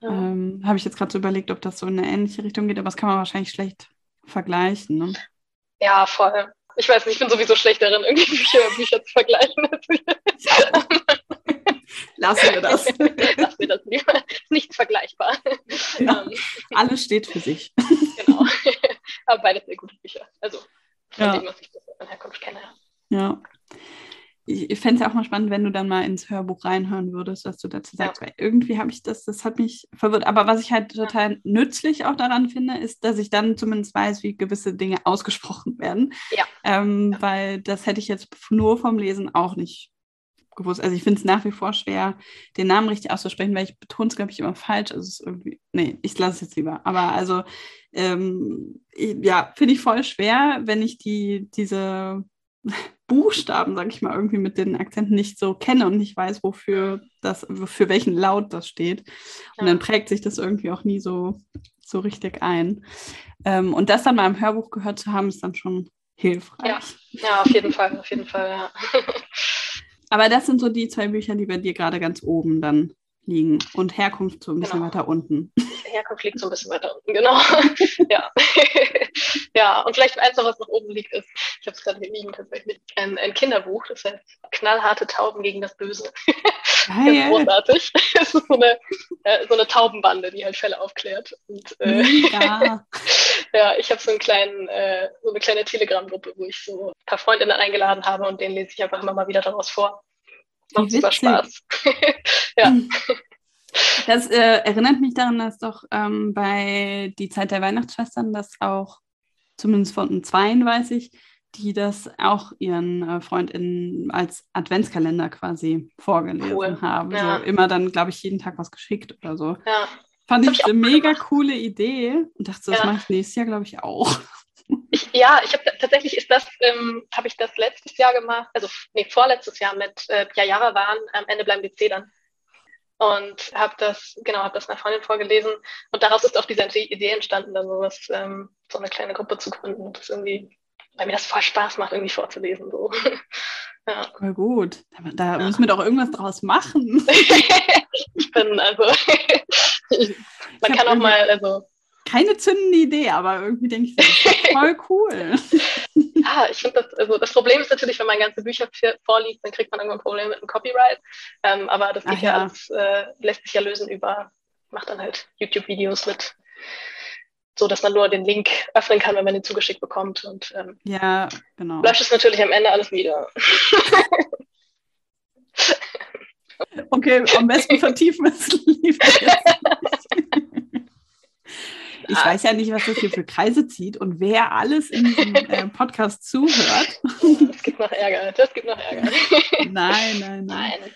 Ja. Ähm, Habe ich jetzt gerade so überlegt, ob das so in eine ähnliche Richtung geht, aber das kann man wahrscheinlich schlecht vergleichen. Ne? Ja, voll. Ich weiß nicht, ich bin sowieso schlecht darin, irgendwie Bücher, Bücher zu vergleichen. [laughs] Lassen wir das. [laughs] Lassen wir das lieber. Nicht vergleichbar. Ja, ähm, alles steht für sich. Genau. [laughs] Aber beides sehr gute Bücher. Also von ja. dem, was ich von Herkunft kenne. Ja. Ich fände es ja auch mal spannend, wenn du dann mal ins Hörbuch reinhören würdest, was du dazu sagst, ja. weil irgendwie habe ich das, das hat mich verwirrt. Aber was ich halt total nützlich auch daran finde, ist, dass ich dann zumindest weiß, wie gewisse Dinge [laughs] ausgesprochen werden. Ja. Ähm, ja. Weil das hätte ich jetzt nur vom Lesen auch nicht gewusst. Also ich finde es nach wie vor schwer, den Namen richtig auszusprechen, weil ich betone es, glaube ich, immer falsch. Also es ist irgendwie, nee, ich lasse es jetzt lieber. Aber also, ähm, ja, finde ich voll schwer, wenn ich die, diese Buchstaben, sage ich mal, irgendwie mit den Akzenten nicht so kenne und nicht weiß, wofür das, für welchen Laut das steht. Und dann prägt sich das irgendwie auch nie so, so richtig ein. Ähm, und das dann mal im Hörbuch gehört zu haben, ist dann schon hilfreich. Ja, ja auf jeden Fall, auf jeden Fall, ja. [laughs] Aber das sind so die zwei Bücher, die bei dir gerade ganz oben dann liegen und Herkunft so ein bisschen genau. weiter unten. Herkunft liegt so ein bisschen weiter unten, genau. [laughs] ja. [laughs] ja, und vielleicht eins noch, was noch oben liegt, ist, ich habe es gerade hier liegen tatsächlich, ein, ein, Kinderbuch, das heißt Knallharte Tauben gegen das Böse. [laughs] Geil. großartig. Das ist so eine, äh, so eine Taubenbande, die halt Fälle aufklärt. Und, äh, ja. ja, ich habe so, äh, so eine kleine Telegram-Gruppe, wo ich so ein paar Freundinnen eingeladen habe und denen lese ich einfach immer mal wieder daraus vor. Macht super Spaß. [laughs] ja. Hm. Das äh, erinnert mich daran, dass doch ähm, bei Die Zeit der Weihnachtsschwestern das auch, zumindest von Zweien weiß ich, die das auch ihren äh, FreundInnen als Adventskalender quasi vorgelesen cool. haben. Ja. So immer dann, glaube ich, jeden Tag was geschickt oder so. Ja. Fand ich eine mega gemacht. coole Idee und dachte, das ja. mache ich nächstes Jahr, glaube ich, auch. Ich, ja, ich habe tatsächlich ist das, ähm, habe ich das letztes Jahr gemacht, also nee, vorletztes Jahr mit äh, Jahre waren, am Ende bleiben die Zedern und habe das, genau, habe das einer Freundin vorgelesen und daraus ist auch diese Idee entstanden, da sowas, ähm, so eine kleine Gruppe zu gründen und das irgendwie, weil mir das voll Spaß macht, irgendwie vorzulesen, so. [laughs] ja. Voll gut. Da, da ja. müssen wir doch irgendwas draus machen. [laughs] ich bin, also, [laughs] man kann auch mal, also, keine zündende Idee, aber irgendwie denke ich, das ist voll [laughs] cool. ja, ich finde das, also das Problem ist natürlich, wenn man ganze Bücher vorliegt, dann kriegt man irgendwann ein Problem mit dem Copyright. Ähm, aber das geht Ach, ja, ja alles, äh, lässt sich ja lösen über, macht dann halt YouTube-Videos mit, so dass man nur den Link öffnen kann, wenn man den zugeschickt bekommt. Und ähm, ja, genau. löscht es natürlich am Ende alles wieder. [laughs] okay, am besten vertiefen es [laughs] lieber jetzt. Ich ah. weiß ja nicht, was das hier für Kreise zieht und wer alles in diesem äh, [laughs] Podcast zuhört. Das gibt noch Ärger. Das gibt noch Ärger. [laughs] Nein, nein, nein. nein.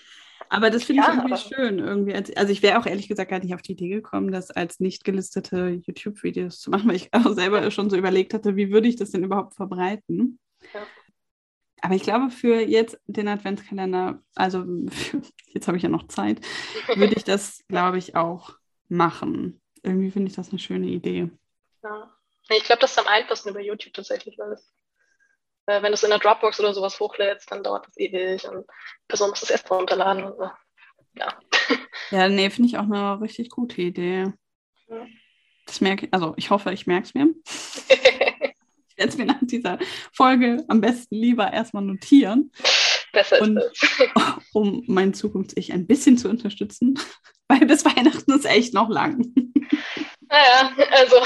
Aber das finde ja, ich irgendwie schön. Irgendwie als, also ich wäre auch ehrlich gesagt gar nicht auf die Idee gekommen, das als nicht gelistete YouTube-Videos zu machen, weil ich auch selber schon so überlegt hatte, wie würde ich das denn überhaupt verbreiten. Ja. Aber ich glaube, für jetzt den Adventskalender, also [laughs] jetzt habe ich ja noch Zeit, würde ich das, glaube ich, auch machen irgendwie finde ich das eine schöne Idee. Ja. Ich glaube, das ist am einfachsten über YouTube tatsächlich, weil es, äh, wenn du es in der Dropbox oder sowas hochlädst, dann dauert das ewig und die Person muss das erst runterladen und so. Ja. [laughs] Ja, nee, finde ich auch eine richtig gute Idee. Ja. Das merke also ich hoffe, ich merke es mir. [laughs] ich werde es mir nach dieser Folge am besten lieber erstmal notieren. Besser und, [laughs] um mein Zukunfts-Ich ein bisschen zu unterstützen, [laughs] weil bis Weihnachten ist echt noch lang. Naja, also. [laughs]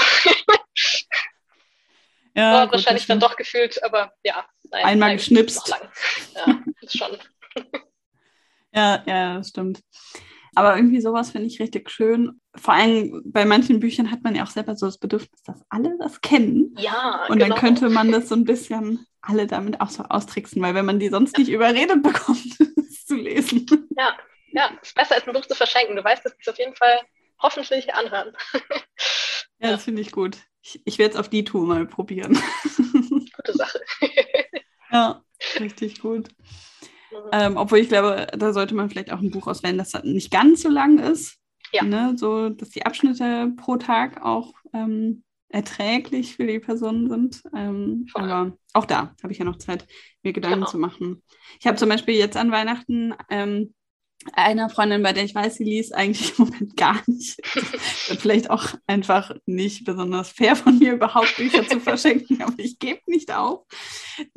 ja, gut, wahrscheinlich dann doch gefühlt, aber ja. Nein, Einmal geschnipst. Ja, ist schon. ja, ja, das stimmt. Aber irgendwie sowas finde ich richtig schön. Vor allem bei manchen Büchern hat man ja auch selber so das Bedürfnis, dass alle das kennen. Ja, Und genau. dann könnte man das so ein bisschen alle damit auch so austricksen, weil wenn man die sonst nicht überredet bekommt, [laughs] es zu lesen. Ja, ja, ist besser als ein Buch zu verschenken. Du weißt, dass es auf jeden Fall hoffentlich anhören. [laughs] ja, das finde ich gut. Ich, ich werde es auf die Tour mal probieren. [laughs] Gute Sache. ja, richtig gut. Mhm. Ähm, obwohl ich glaube, da sollte man vielleicht auch ein Buch auswählen, das nicht ganz so lang ist. Ja. Ne? So, dass die Abschnitte pro Tag auch ähm, erträglich für die Personen sind. Ähm, aber auch da habe ich ja noch Zeit, mir Gedanken genau. zu machen. Ich habe zum Beispiel jetzt an Weihnachten ähm, einer Freundin, bei der ich weiß, sie liest eigentlich im Moment gar nicht. Vielleicht auch einfach nicht besonders fair von mir, überhaupt Bücher zu verschenken, aber ich gebe nicht auf.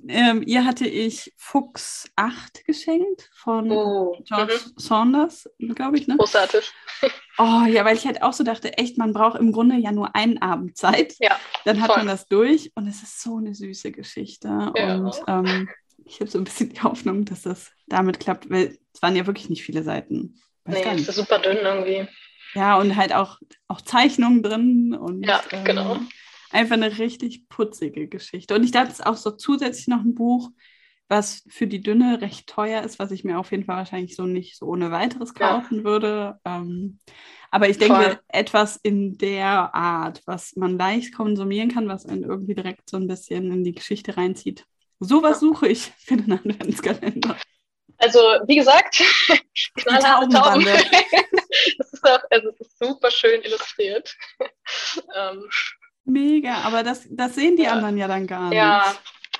Ähm, ihr hatte ich Fuchs 8 geschenkt von oh. George mhm. Saunders, glaube ich. Ne? Großartig. Oh ja, weil ich halt auch so dachte, echt, man braucht im Grunde ja nur einen Abend Zeit. Ja, Dann hat voll. man das durch und es ist so eine süße Geschichte. Ja. Und ähm, ich habe so ein bisschen die Hoffnung, dass das damit klappt, weil es waren ja wirklich nicht viele Seiten. Weiß nee, es ist super dünn irgendwie. Ja, und halt auch, auch Zeichnungen drin und ja, ähm, genau. einfach eine richtig putzige Geschichte. Und ich dachte, es ist auch so zusätzlich noch ein Buch, was für die Dünne recht teuer ist, was ich mir auf jeden Fall wahrscheinlich so nicht so ohne weiteres kaufen ja. würde. Ähm, aber ich denke, Voll. etwas in der Art, was man leicht konsumieren kann, was einen irgendwie direkt so ein bisschen in die Geschichte reinzieht. Sowas ja. suche ich für den Adventskalender. Also, wie gesagt, [laughs] knallharte Tauben. [laughs] das ist auch, also es ist super schön illustriert. [laughs] ähm, Mega, aber das, das sehen die ja. anderen ja dann gar nicht. Ja,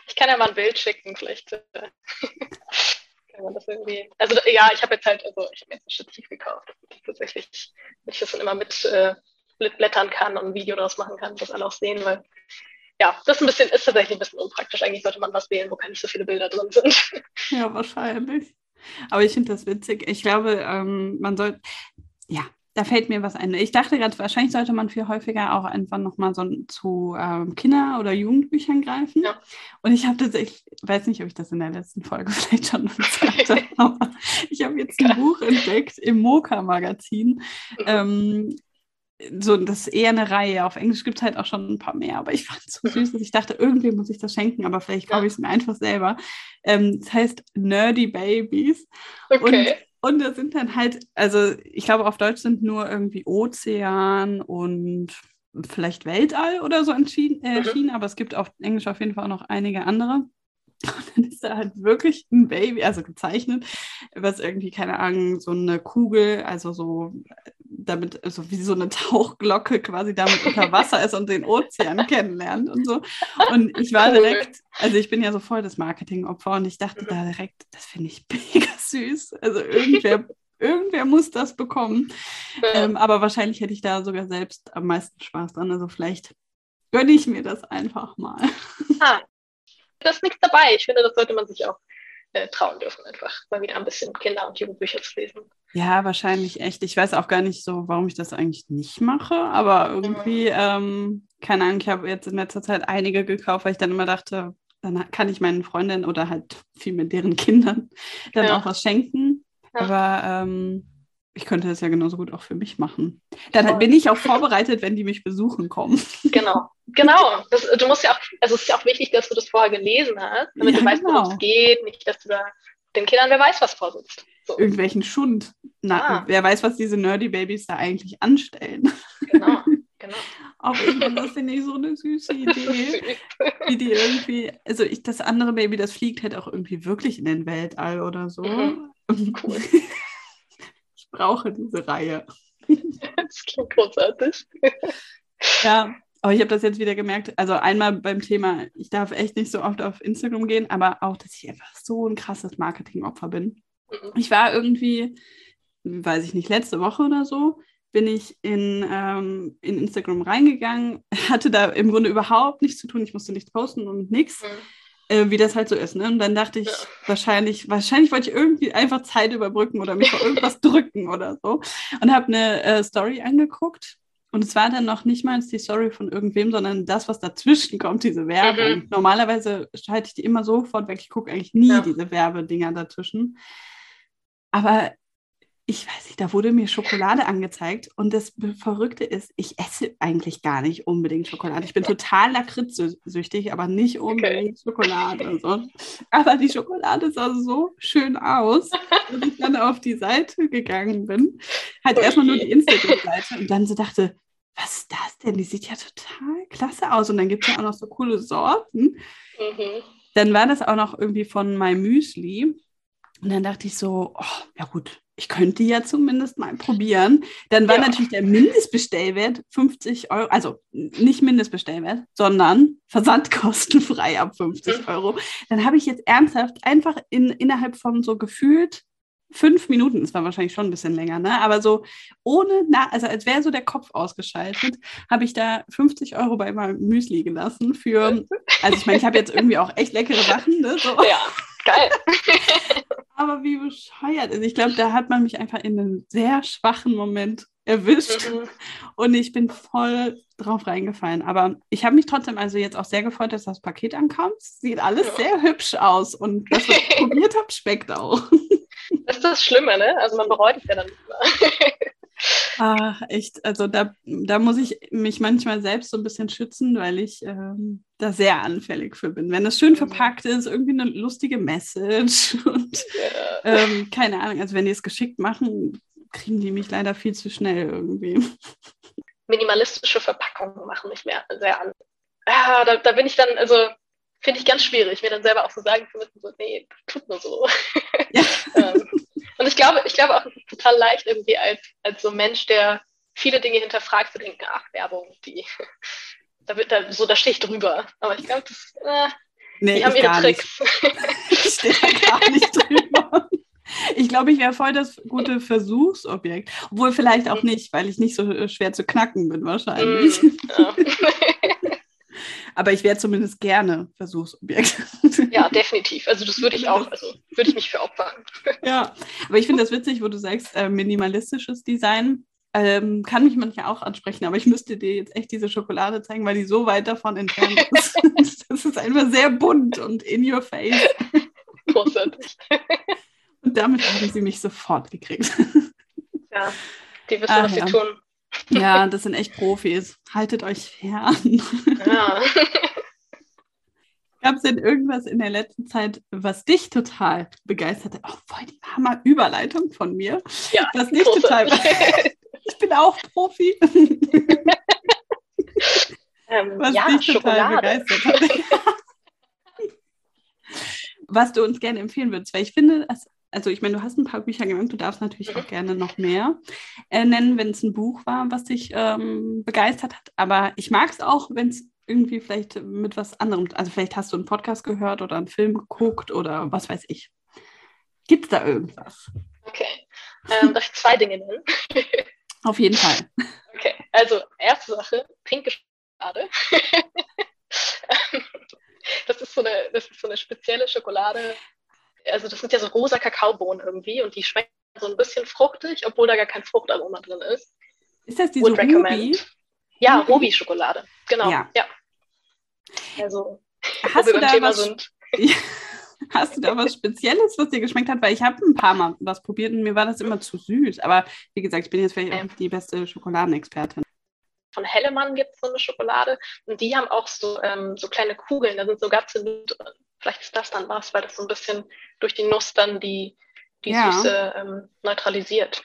ich kann ja mal ein Bild schicken, vielleicht. Äh, kann man das irgendwie. Also ja, ich habe jetzt halt, also ich habe jetzt ein Stativ gekauft, das tatsächlich, ich das dann immer mit äh, blättern kann und ein Video daraus machen kann, das alle auch sehen, weil ja, das ist ein bisschen, ist tatsächlich ein bisschen unpraktisch. Eigentlich sollte man was wählen, wo gar nicht so viele Bilder drin sind. Ja, wahrscheinlich. Aber ich finde das witzig. Ich glaube, ähm, man sollte, ja, da fällt mir was ein. Ich dachte gerade, wahrscheinlich sollte man viel häufiger auch einfach nochmal so zu ähm, Kinder- oder Jugendbüchern greifen. Ja. Und ich habe das, ich weiß nicht, ob ich das in der letzten Folge [laughs] vielleicht schon gesagt habe, aber ich habe jetzt ein Buch entdeckt im Moka-Magazin. Mhm. Ähm, so, das ist eher eine Reihe. Auf Englisch gibt es halt auch schon ein paar mehr, aber ich fand es so süß, dass ich dachte, irgendwie muss ich das schenken, aber vielleicht kaufe ich es mir einfach selber. Ähm, das heißt Nerdy Babies. Okay. Und und da sind dann halt, also ich glaube, auf Deutsch sind nur irgendwie Ozean und vielleicht Weltall oder so entschieden, äh, mhm. erschienen, aber es gibt auf Englisch auf jeden Fall auch noch einige andere. Und dann ist da halt wirklich ein Baby, also gezeichnet, was irgendwie, keine Ahnung, so eine Kugel, also so damit, so wie so eine [laughs] Tauchglocke quasi damit unter Wasser ist und den Ozean kennenlernt und so. Und ich war direkt, also ich bin ja so voll das Marketingopfer und ich dachte da direkt, das finde ich [laughs] mega süß. Also irgendwer, [laughs] irgendwer muss das bekommen. Ähm, aber wahrscheinlich hätte ich da sogar selbst am meisten Spaß dran. Also vielleicht gönne ich mir das einfach mal. Ah, da ist nichts dabei. Ich finde, das sollte man sich auch äh, trauen dürfen, einfach mal wieder ein bisschen Kinder- und Jugendbücher zu lesen. Ja, wahrscheinlich echt. Ich weiß auch gar nicht so, warum ich das eigentlich nicht mache, aber irgendwie, mhm. ähm, keine Ahnung, ich habe jetzt in letzter Zeit einige gekauft, weil ich dann immer dachte, dann kann ich meinen Freundinnen oder halt viel mit deren [laughs] Kindern dann ja. auch was schenken. Ja. Aber ähm, ich könnte das ja genauso gut auch für mich machen. Dann Voll. bin ich auch vorbereitet, wenn die mich besuchen kommen. [laughs] Genau, genau. Das, du musst ja auch, also es ist ja auch wichtig, dass du das vorher gelesen hast, damit ja, du weißt, genau. worum es geht, nicht, dass du da den Kindern, wer weiß, was vorsitzt. So. Irgendwelchen Schund. Na, ah. Wer weiß, was diese Nerdy Babys da eigentlich anstellen. Genau, genau. [laughs] Auch irgendwann, das finde ich so eine süße [laughs] Idee. wie die irgendwie, also ich, das andere Baby, das fliegt halt auch irgendwie wirklich in den Weltall oder so. Mhm. Cool brauche diese Reihe. [laughs] Das klingt großartig. Ja, aber ich habe das jetzt wieder gemerkt. Also einmal beim Thema, ich darf echt nicht so oft auf Instagram gehen, aber auch, dass ich einfach so ein krasses Marketingopfer bin. Mhm. Ich war irgendwie, weiß ich nicht, letzte Woche oder so, bin ich in, ähm, in Instagram reingegangen, [laughs] hatte da im Grunde überhaupt nichts zu tun. Ich musste nichts posten und nichts. Mhm äh, wie das halt so ist. Ne? Und dann dachte ich, ja. wahrscheinlich, wahrscheinlich wollte ich irgendwie einfach Zeit überbrücken oder mich vor irgendwas drücken oder so. Und habe eine äh, Story angeguckt. Und es war dann noch nicht mal die Story von irgendwem, sondern das, was dazwischen kommt, diese Werbung. Mhm. Normalerweise schalte ich die immer sofort weg. Ich gucke eigentlich nie ja. diese Werbedinger dazwischen. Aber ich weiß nicht, da wurde mir Schokolade angezeigt und das Verrückte ist, ich esse eigentlich gar nicht unbedingt Schokolade. Ich bin total lakritzsüchtig, aber nicht unbedingt okay. Schokolade. So. Aber die Schokolade sah so schön aus, dass ich dann auf die Seite gegangen bin. Halt okay. erstmal nur die Instagram-Seite und dann so dachte, was ist das denn? Die sieht ja total klasse aus und dann gibt es ja auch noch so coole Sorten. Mhm. Dann war das auch noch irgendwie von My Müsli. Und dann dachte ich so, oh, ja gut, ich könnte ja zumindest mal probieren. Dann war ja. natürlich der Mindestbestellwert 50 Euro, also nicht Mindestbestellwert, sondern versandkostenfrei ab 50 mhm. Euro. Dann habe ich jetzt ernsthaft einfach in, innerhalb von so gefühlt fünf Minuten, es war wahrscheinlich schon ein bisschen länger, ne? aber so ohne, na, also als wäre so der Kopf ausgeschaltet, habe ich da 50 Euro bei meinem Müsli gelassen für, [laughs] also ich meine, ich habe jetzt irgendwie auch echt leckere Sachen, ne? So. Ja, geil. [laughs] aber wie bescheuert. Also ich glaube, da hat man mich einfach in einem sehr schwachen Moment erwischt mhm. und ich bin voll drauf reingefallen. Aber ich habe mich trotzdem also jetzt auch sehr gefreut, dass das Paket ankommt. Sieht alles ja. sehr hübsch aus und was ich [laughs] probiert habe, schmeckt auch. Das ist das Schlimme, ne? Also man bereut es ja dann immer. Ach, echt. Also da, da muss ich mich manchmal selbst so ein bisschen schützen, weil ich ähm, da sehr anfällig für bin. Wenn das schön mhm. verpackt ist, irgendwie eine lustige Message [laughs] und yeah. ähm, keine Ahnung, also wenn die es geschickt machen, kriegen die mich leider viel zu schnell irgendwie. Minimalistische Verpackungen machen mich mehr sehr an. Ja, da, da bin ich dann, also finde ich ganz schwierig, mir dann selber auch so sagen zu müssen, so, nee, tut nur so. Ja. [laughs] ähm, und ich glaube, ich glaube auch, es ist total leicht irgendwie als, als so Mensch, der viele Dinge hinterfragt, zu denken, ach, Werbung, die, [laughs] da wird da so, da stehe ich drüber. Aber ich glaube, das, äh, nee, die haben ihre Tricks. [laughs] ich stehe da gar nicht drüber. Ich glaube, ich wäre voll das gute [laughs] Versuchsobjekt. Obwohl vielleicht auch mhm. nicht, weil ich nicht so schwer zu knacken bin, wahrscheinlich. Mm, ja. Aber ich wäre zumindest gerne Versuchsobjekt. Ja, definitiv. Also das würde ich auch, also würde ich mich für opfern. [laughs] Ja, aber ich finde das witzig, wo du sagst, äh, minimalistisches Design. Ähm, kann mich manchmal auch ansprechen, aber ich müsste dir jetzt echt diese Schokolade zeigen, weil die so weit davon entfernt [laughs] ist. das ist einfach sehr bunt und in your face. Großartig. Und damit haben sie mich sofort gekriegt. Ja, die wissen, ah, was ja. sie tun. Ja, das sind echt Profis. Haltet euch fern. Ja. [laughs] Gab es denn irgendwas in der letzten Zeit, was dich total begeistert hat? Oh, voll die Hammer-Überleitung von mir. Ja, was dich total [laughs] Ich bin auch Profi. [laughs] Ähm, was ja, dich total Schokolade. begeistert hat. was du uns gerne empfehlen würdest, weil ich finde, es also ich meine, du hast ein paar Bücher genannt, du darfst natürlich mhm. auch gerne noch mehr äh, nennen, wenn es ein Buch war, was dich ähm, begeistert hat. Aber ich mag es auch, wenn es irgendwie vielleicht mit was anderem, also vielleicht hast du einen Podcast gehört oder einen Film geguckt oder was weiß ich. Gibt es da irgendwas? Okay. Ähm, darf ich zwei Dinge nennen? [laughs] Auf jeden Fall. Okay, also erste Sache, pinke Schokolade. [laughs] das, ist so eine, das ist so eine spezielle Schokolade, also das sind ja so rosa Kakaobohnen irgendwie und die schmecken so ein bisschen fruchtig, obwohl da gar kein Fruchtaroma drin ist. Ist das diese Ruby? Ja, Ruby-Schokolade, genau. Ja. ja. Also, hast du, da Thema was, sind. [laughs] hast du da was [laughs] Spezielles, was dir geschmeckt hat? Weil ich habe ein paar Mal was probiert und mir war das immer zu süß. Aber wie gesagt, ich bin jetzt vielleicht ähm. auch die beste Schokoladenexpertin. Von Hellemann gibt es so eine Schokolade und die haben auch so, ähm, so kleine Kugeln, da sind so Gapsen drin vielleicht ist das dann was, weil das so ein bisschen durch die Nuss dann die, die ja. Süße ähm, neutralisiert.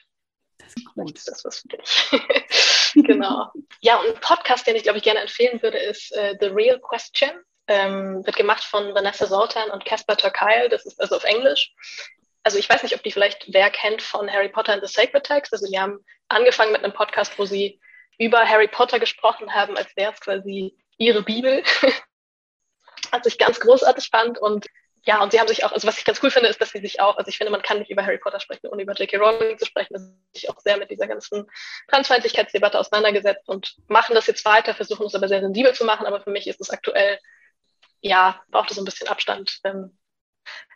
Das ist gut. ist das was für dich. [laughs] genau. Ja, und ein Podcast, den ich, glaube ich, gerne empfehlen würde, ist äh, The Real Question. Ähm, wird gemacht von Vanessa Zoltan und Casper Turkile. Das ist also auf Englisch. Also ich weiß nicht, ob die vielleicht wer kennt von Harry Potter and the Sacred Text. Also die haben angefangen mit einem Podcast, wo sie über Harry Potter gesprochen haben, als wäre es quasi ihre Bibel. [laughs] was ich ganz großartig fand. Und ja, und sie haben sich auch, also was ich ganz cool finde, ist, dass sie sich auch, also ich finde, man kann nicht über Harry Potter sprechen, ohne über J.K. Rowling zu sprechen. dass sie sich auch sehr mit dieser ganzen Transfeindlichkeitsdebatte auseinandergesetzt und machen das jetzt weiter, versuchen es aber sehr sensibel zu machen. Aber für mich ist es aktuell, ja, braucht es ein bisschen Abstand. Ähm,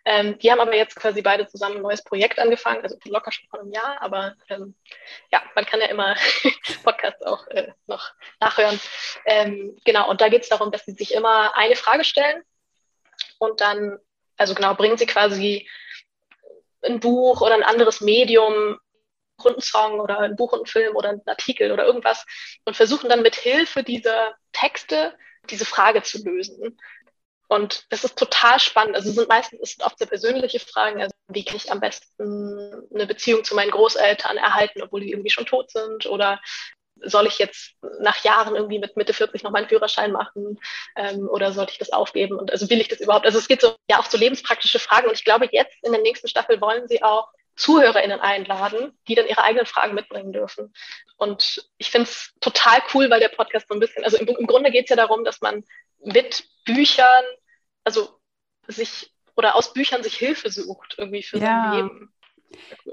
ähm, die haben aber jetzt quasi beide zusammen ein neues Projekt angefangen, also locker schon vor einem Jahr, aber ähm, ja, man kann ja immer [laughs] Podcasts auch äh, noch nachhören. Ähm, genau, und da geht es darum, dass sie sich immer eine Frage stellen und dann, also genau, bringen sie quasi ein Buch oder ein anderes Medium einen Song oder ein Buch und einen Film oder einen Artikel oder irgendwas und versuchen dann mit Hilfe dieser Texte diese Frage zu lösen. Und das ist total spannend. Also sind meistens es sind oft sehr persönliche Fragen. Also wie kann ich am besten eine Beziehung zu meinen Großeltern erhalten, obwohl die irgendwie schon tot sind? Oder soll ich jetzt nach Jahren irgendwie mit Mitte 40 noch meinen Führerschein machen? Ähm, oder sollte ich das aufgeben? Und also will ich das überhaupt? Also es geht so ja auch so lebenspraktische Fragen. Und ich glaube, jetzt in der nächsten Staffel wollen sie auch ZuhörerInnen einladen, die dann ihre eigenen Fragen mitbringen dürfen. Und ich finde es total cool, weil der Podcast so ein bisschen, also im, im Grunde geht es ja darum, dass man mit Büchern also sich oder aus Büchern sich Hilfe sucht irgendwie für ja. sein Leben.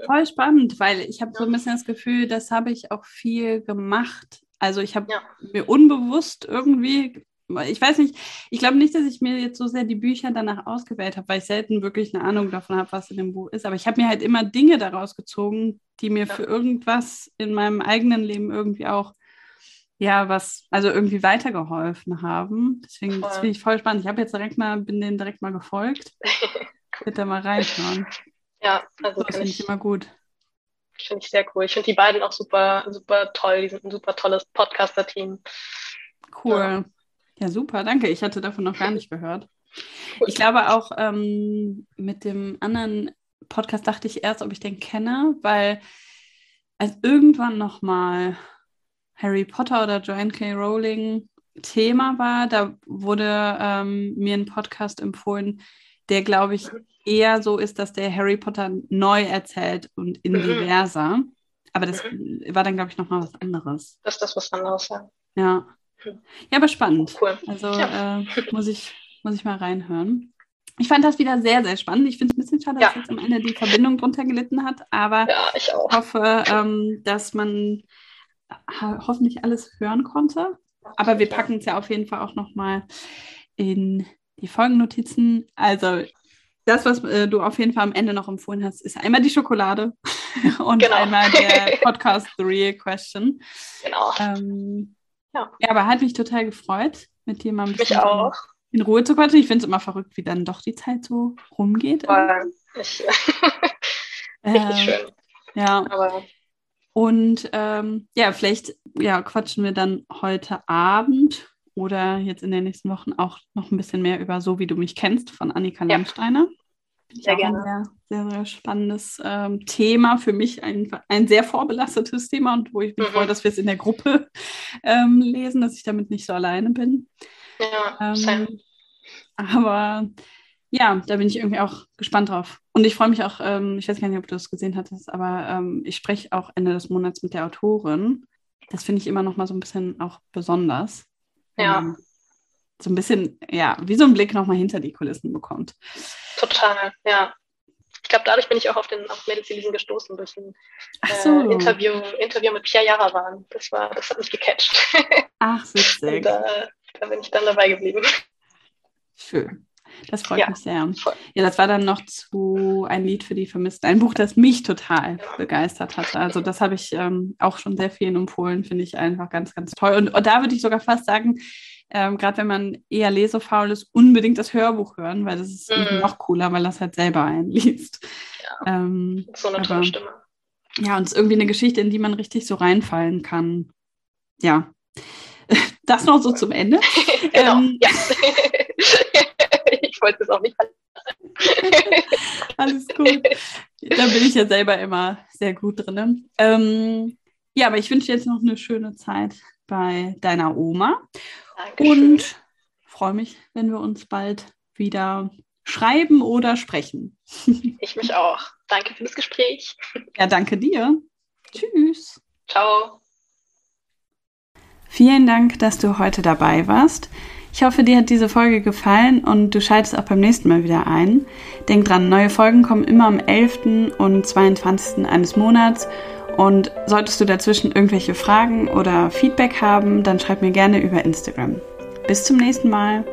Voll spannend, weil ich habe ja. so ein bisschen das Gefühl, das habe ich auch viel gemacht. Also ich habe ja. mir unbewusst irgendwie, ich weiß nicht, ich glaube nicht, dass ich mir jetzt so sehr die Bücher danach ausgewählt habe, weil ich selten wirklich eine Ahnung davon habe, was in dem Buch ist. Aber ich habe mir halt immer Dinge daraus gezogen, die mir ja. für irgendwas in meinem eigenen Leben irgendwie auch ja, was, also irgendwie weitergeholfen haben. Deswegen voll. das finde ich voll spannend. Ich habe jetzt direkt mal, bin denen direkt mal gefolgt. [laughs] Bitte mal reinschauen. Ja, also das finde ich immer gut. Finde ich sehr cool. Ich finde die beiden auch super, super toll. Die sind ein super tolles Podcaster-Team. Cool. Ja. Ja. super, danke. Ich hatte davon noch gar nicht gehört. Ich glaube auch ähm, mit dem anderen Podcast dachte ich erst, ob ich den kenne, weil als irgendwann nochmal Harry Potter oder Joanne K. Rowling Thema war, da wurde ähm, mir ein Podcast empfohlen, der, glaube ich, eher so ist, dass der Harry Potter neu erzählt und in mhm. diverser. Aber das mhm. war dann, glaube ich, nochmal was anderes. Das ist das was anderes, ja. Ja. Ja, aber spannend. Cool. Also ja. äh, muss, ich, muss ich mal reinhören. Ich fand das wieder sehr, sehr spannend. Ich finde es ein bisschen schade, ja. dass jetzt am Ende die Verbindung drunter gelitten hat, aber ja, ich hoffe, ähm, dass man hoffentlich alles hören konnte. Aber wir packen es ja auf jeden Fall auch nochmal in die Folgennotizen. Also das, was äh, du auf jeden Fall am Ende noch empfohlen hast, ist einmal die Schokolade [laughs] und genau. einmal der [laughs] Podcast The Real Question. Genau. Ähm, ja. ja. aber hat mich total gefreut, mit dir mal ein bisschen auch. in Ruhe zu quatschen. Ich finde es immer verrückt, wie dann doch die Zeit so rumgeht. Ich, [laughs] richtig äh, schön. Ja. Aber und ähm, ja, vielleicht ja, quatschen wir dann heute Abend oder jetzt in den nächsten Wochen auch noch ein bisschen mehr über So wie du mich kennst von Annika ja. Landsteiner. Sehr gerne. Sehr, sehr, spannendes ähm, Thema. Für mich ein, ein sehr vorbelastetes Thema und wo ich mich mhm. freue, dass wir es in der Gruppe [laughs] ähm, lesen, dass ich damit nicht so alleine bin. Ja, ähm, aber ja, da bin ich irgendwie auch gespannt drauf. Und ich freue mich auch, ähm, ich weiß gar nicht, ob du das gesehen hattest, aber ähm, ich spreche auch Ende des Monats mit der Autorin. Das finde ich immer noch mal so ein bisschen auch besonders. Ja. So ein bisschen, ja, wie so ein Blick noch mal hinter die Kulissen bekommt. Total, ja. Ich glaube, dadurch bin ich auch auf den auf Mädels gestoßen durch ein so. äh, Interview, Interview mit Pierre Jarawan. Das war, das hat mich gecatcht. [laughs] Ach, [laughs] witzig. Und, äh, da bin ich dann dabei geblieben. Schön. Das freut ja, mich sehr. Voll. Ja, das war dann noch zu ein Lied für die Vermissten. Ein Buch, das mich total begeistert hat. Also das habe ich ähm, auch schon sehr vielen empfohlen, finde ich einfach ganz, ganz toll. Und, und da würde ich sogar fast sagen, ähm, gerade wenn man eher lesefaul ist, unbedingt das Hörbuch hören, weil das ist mm. noch cooler, weil das halt selber einliest. Ja, ähm, so eine tolle aber, Stimme. Ja, und es ist irgendwie eine Geschichte, in die man richtig so reinfallen kann. Ja. [laughs] Das noch so zum Ende. [laughs] genau, ähm, ja. [laughs] ich wollte es auch nicht Alles gut. Da bin ich ja selber immer sehr gut drin. Ähm, ja, aber ich wünsche dir jetzt noch eine schöne Zeit bei deiner Oma. Dankeschön. Und freue mich, wenn wir uns bald wieder schreiben oder sprechen. [laughs] Ich mich auch. Danke für das Gespräch. Ja, danke dir. Tschüss. Ciao. Vielen Dank, dass du heute dabei warst. Ich hoffe, dir hat diese Folge gefallen und du schaltest auch beim nächsten Mal wieder ein. Denk dran, neue Folgen kommen immer am 11. und 22. eines Monats. Und solltest du dazwischen irgendwelche Fragen oder Feedback haben, dann schreib mir gerne über Instagram. Bis zum nächsten Mal.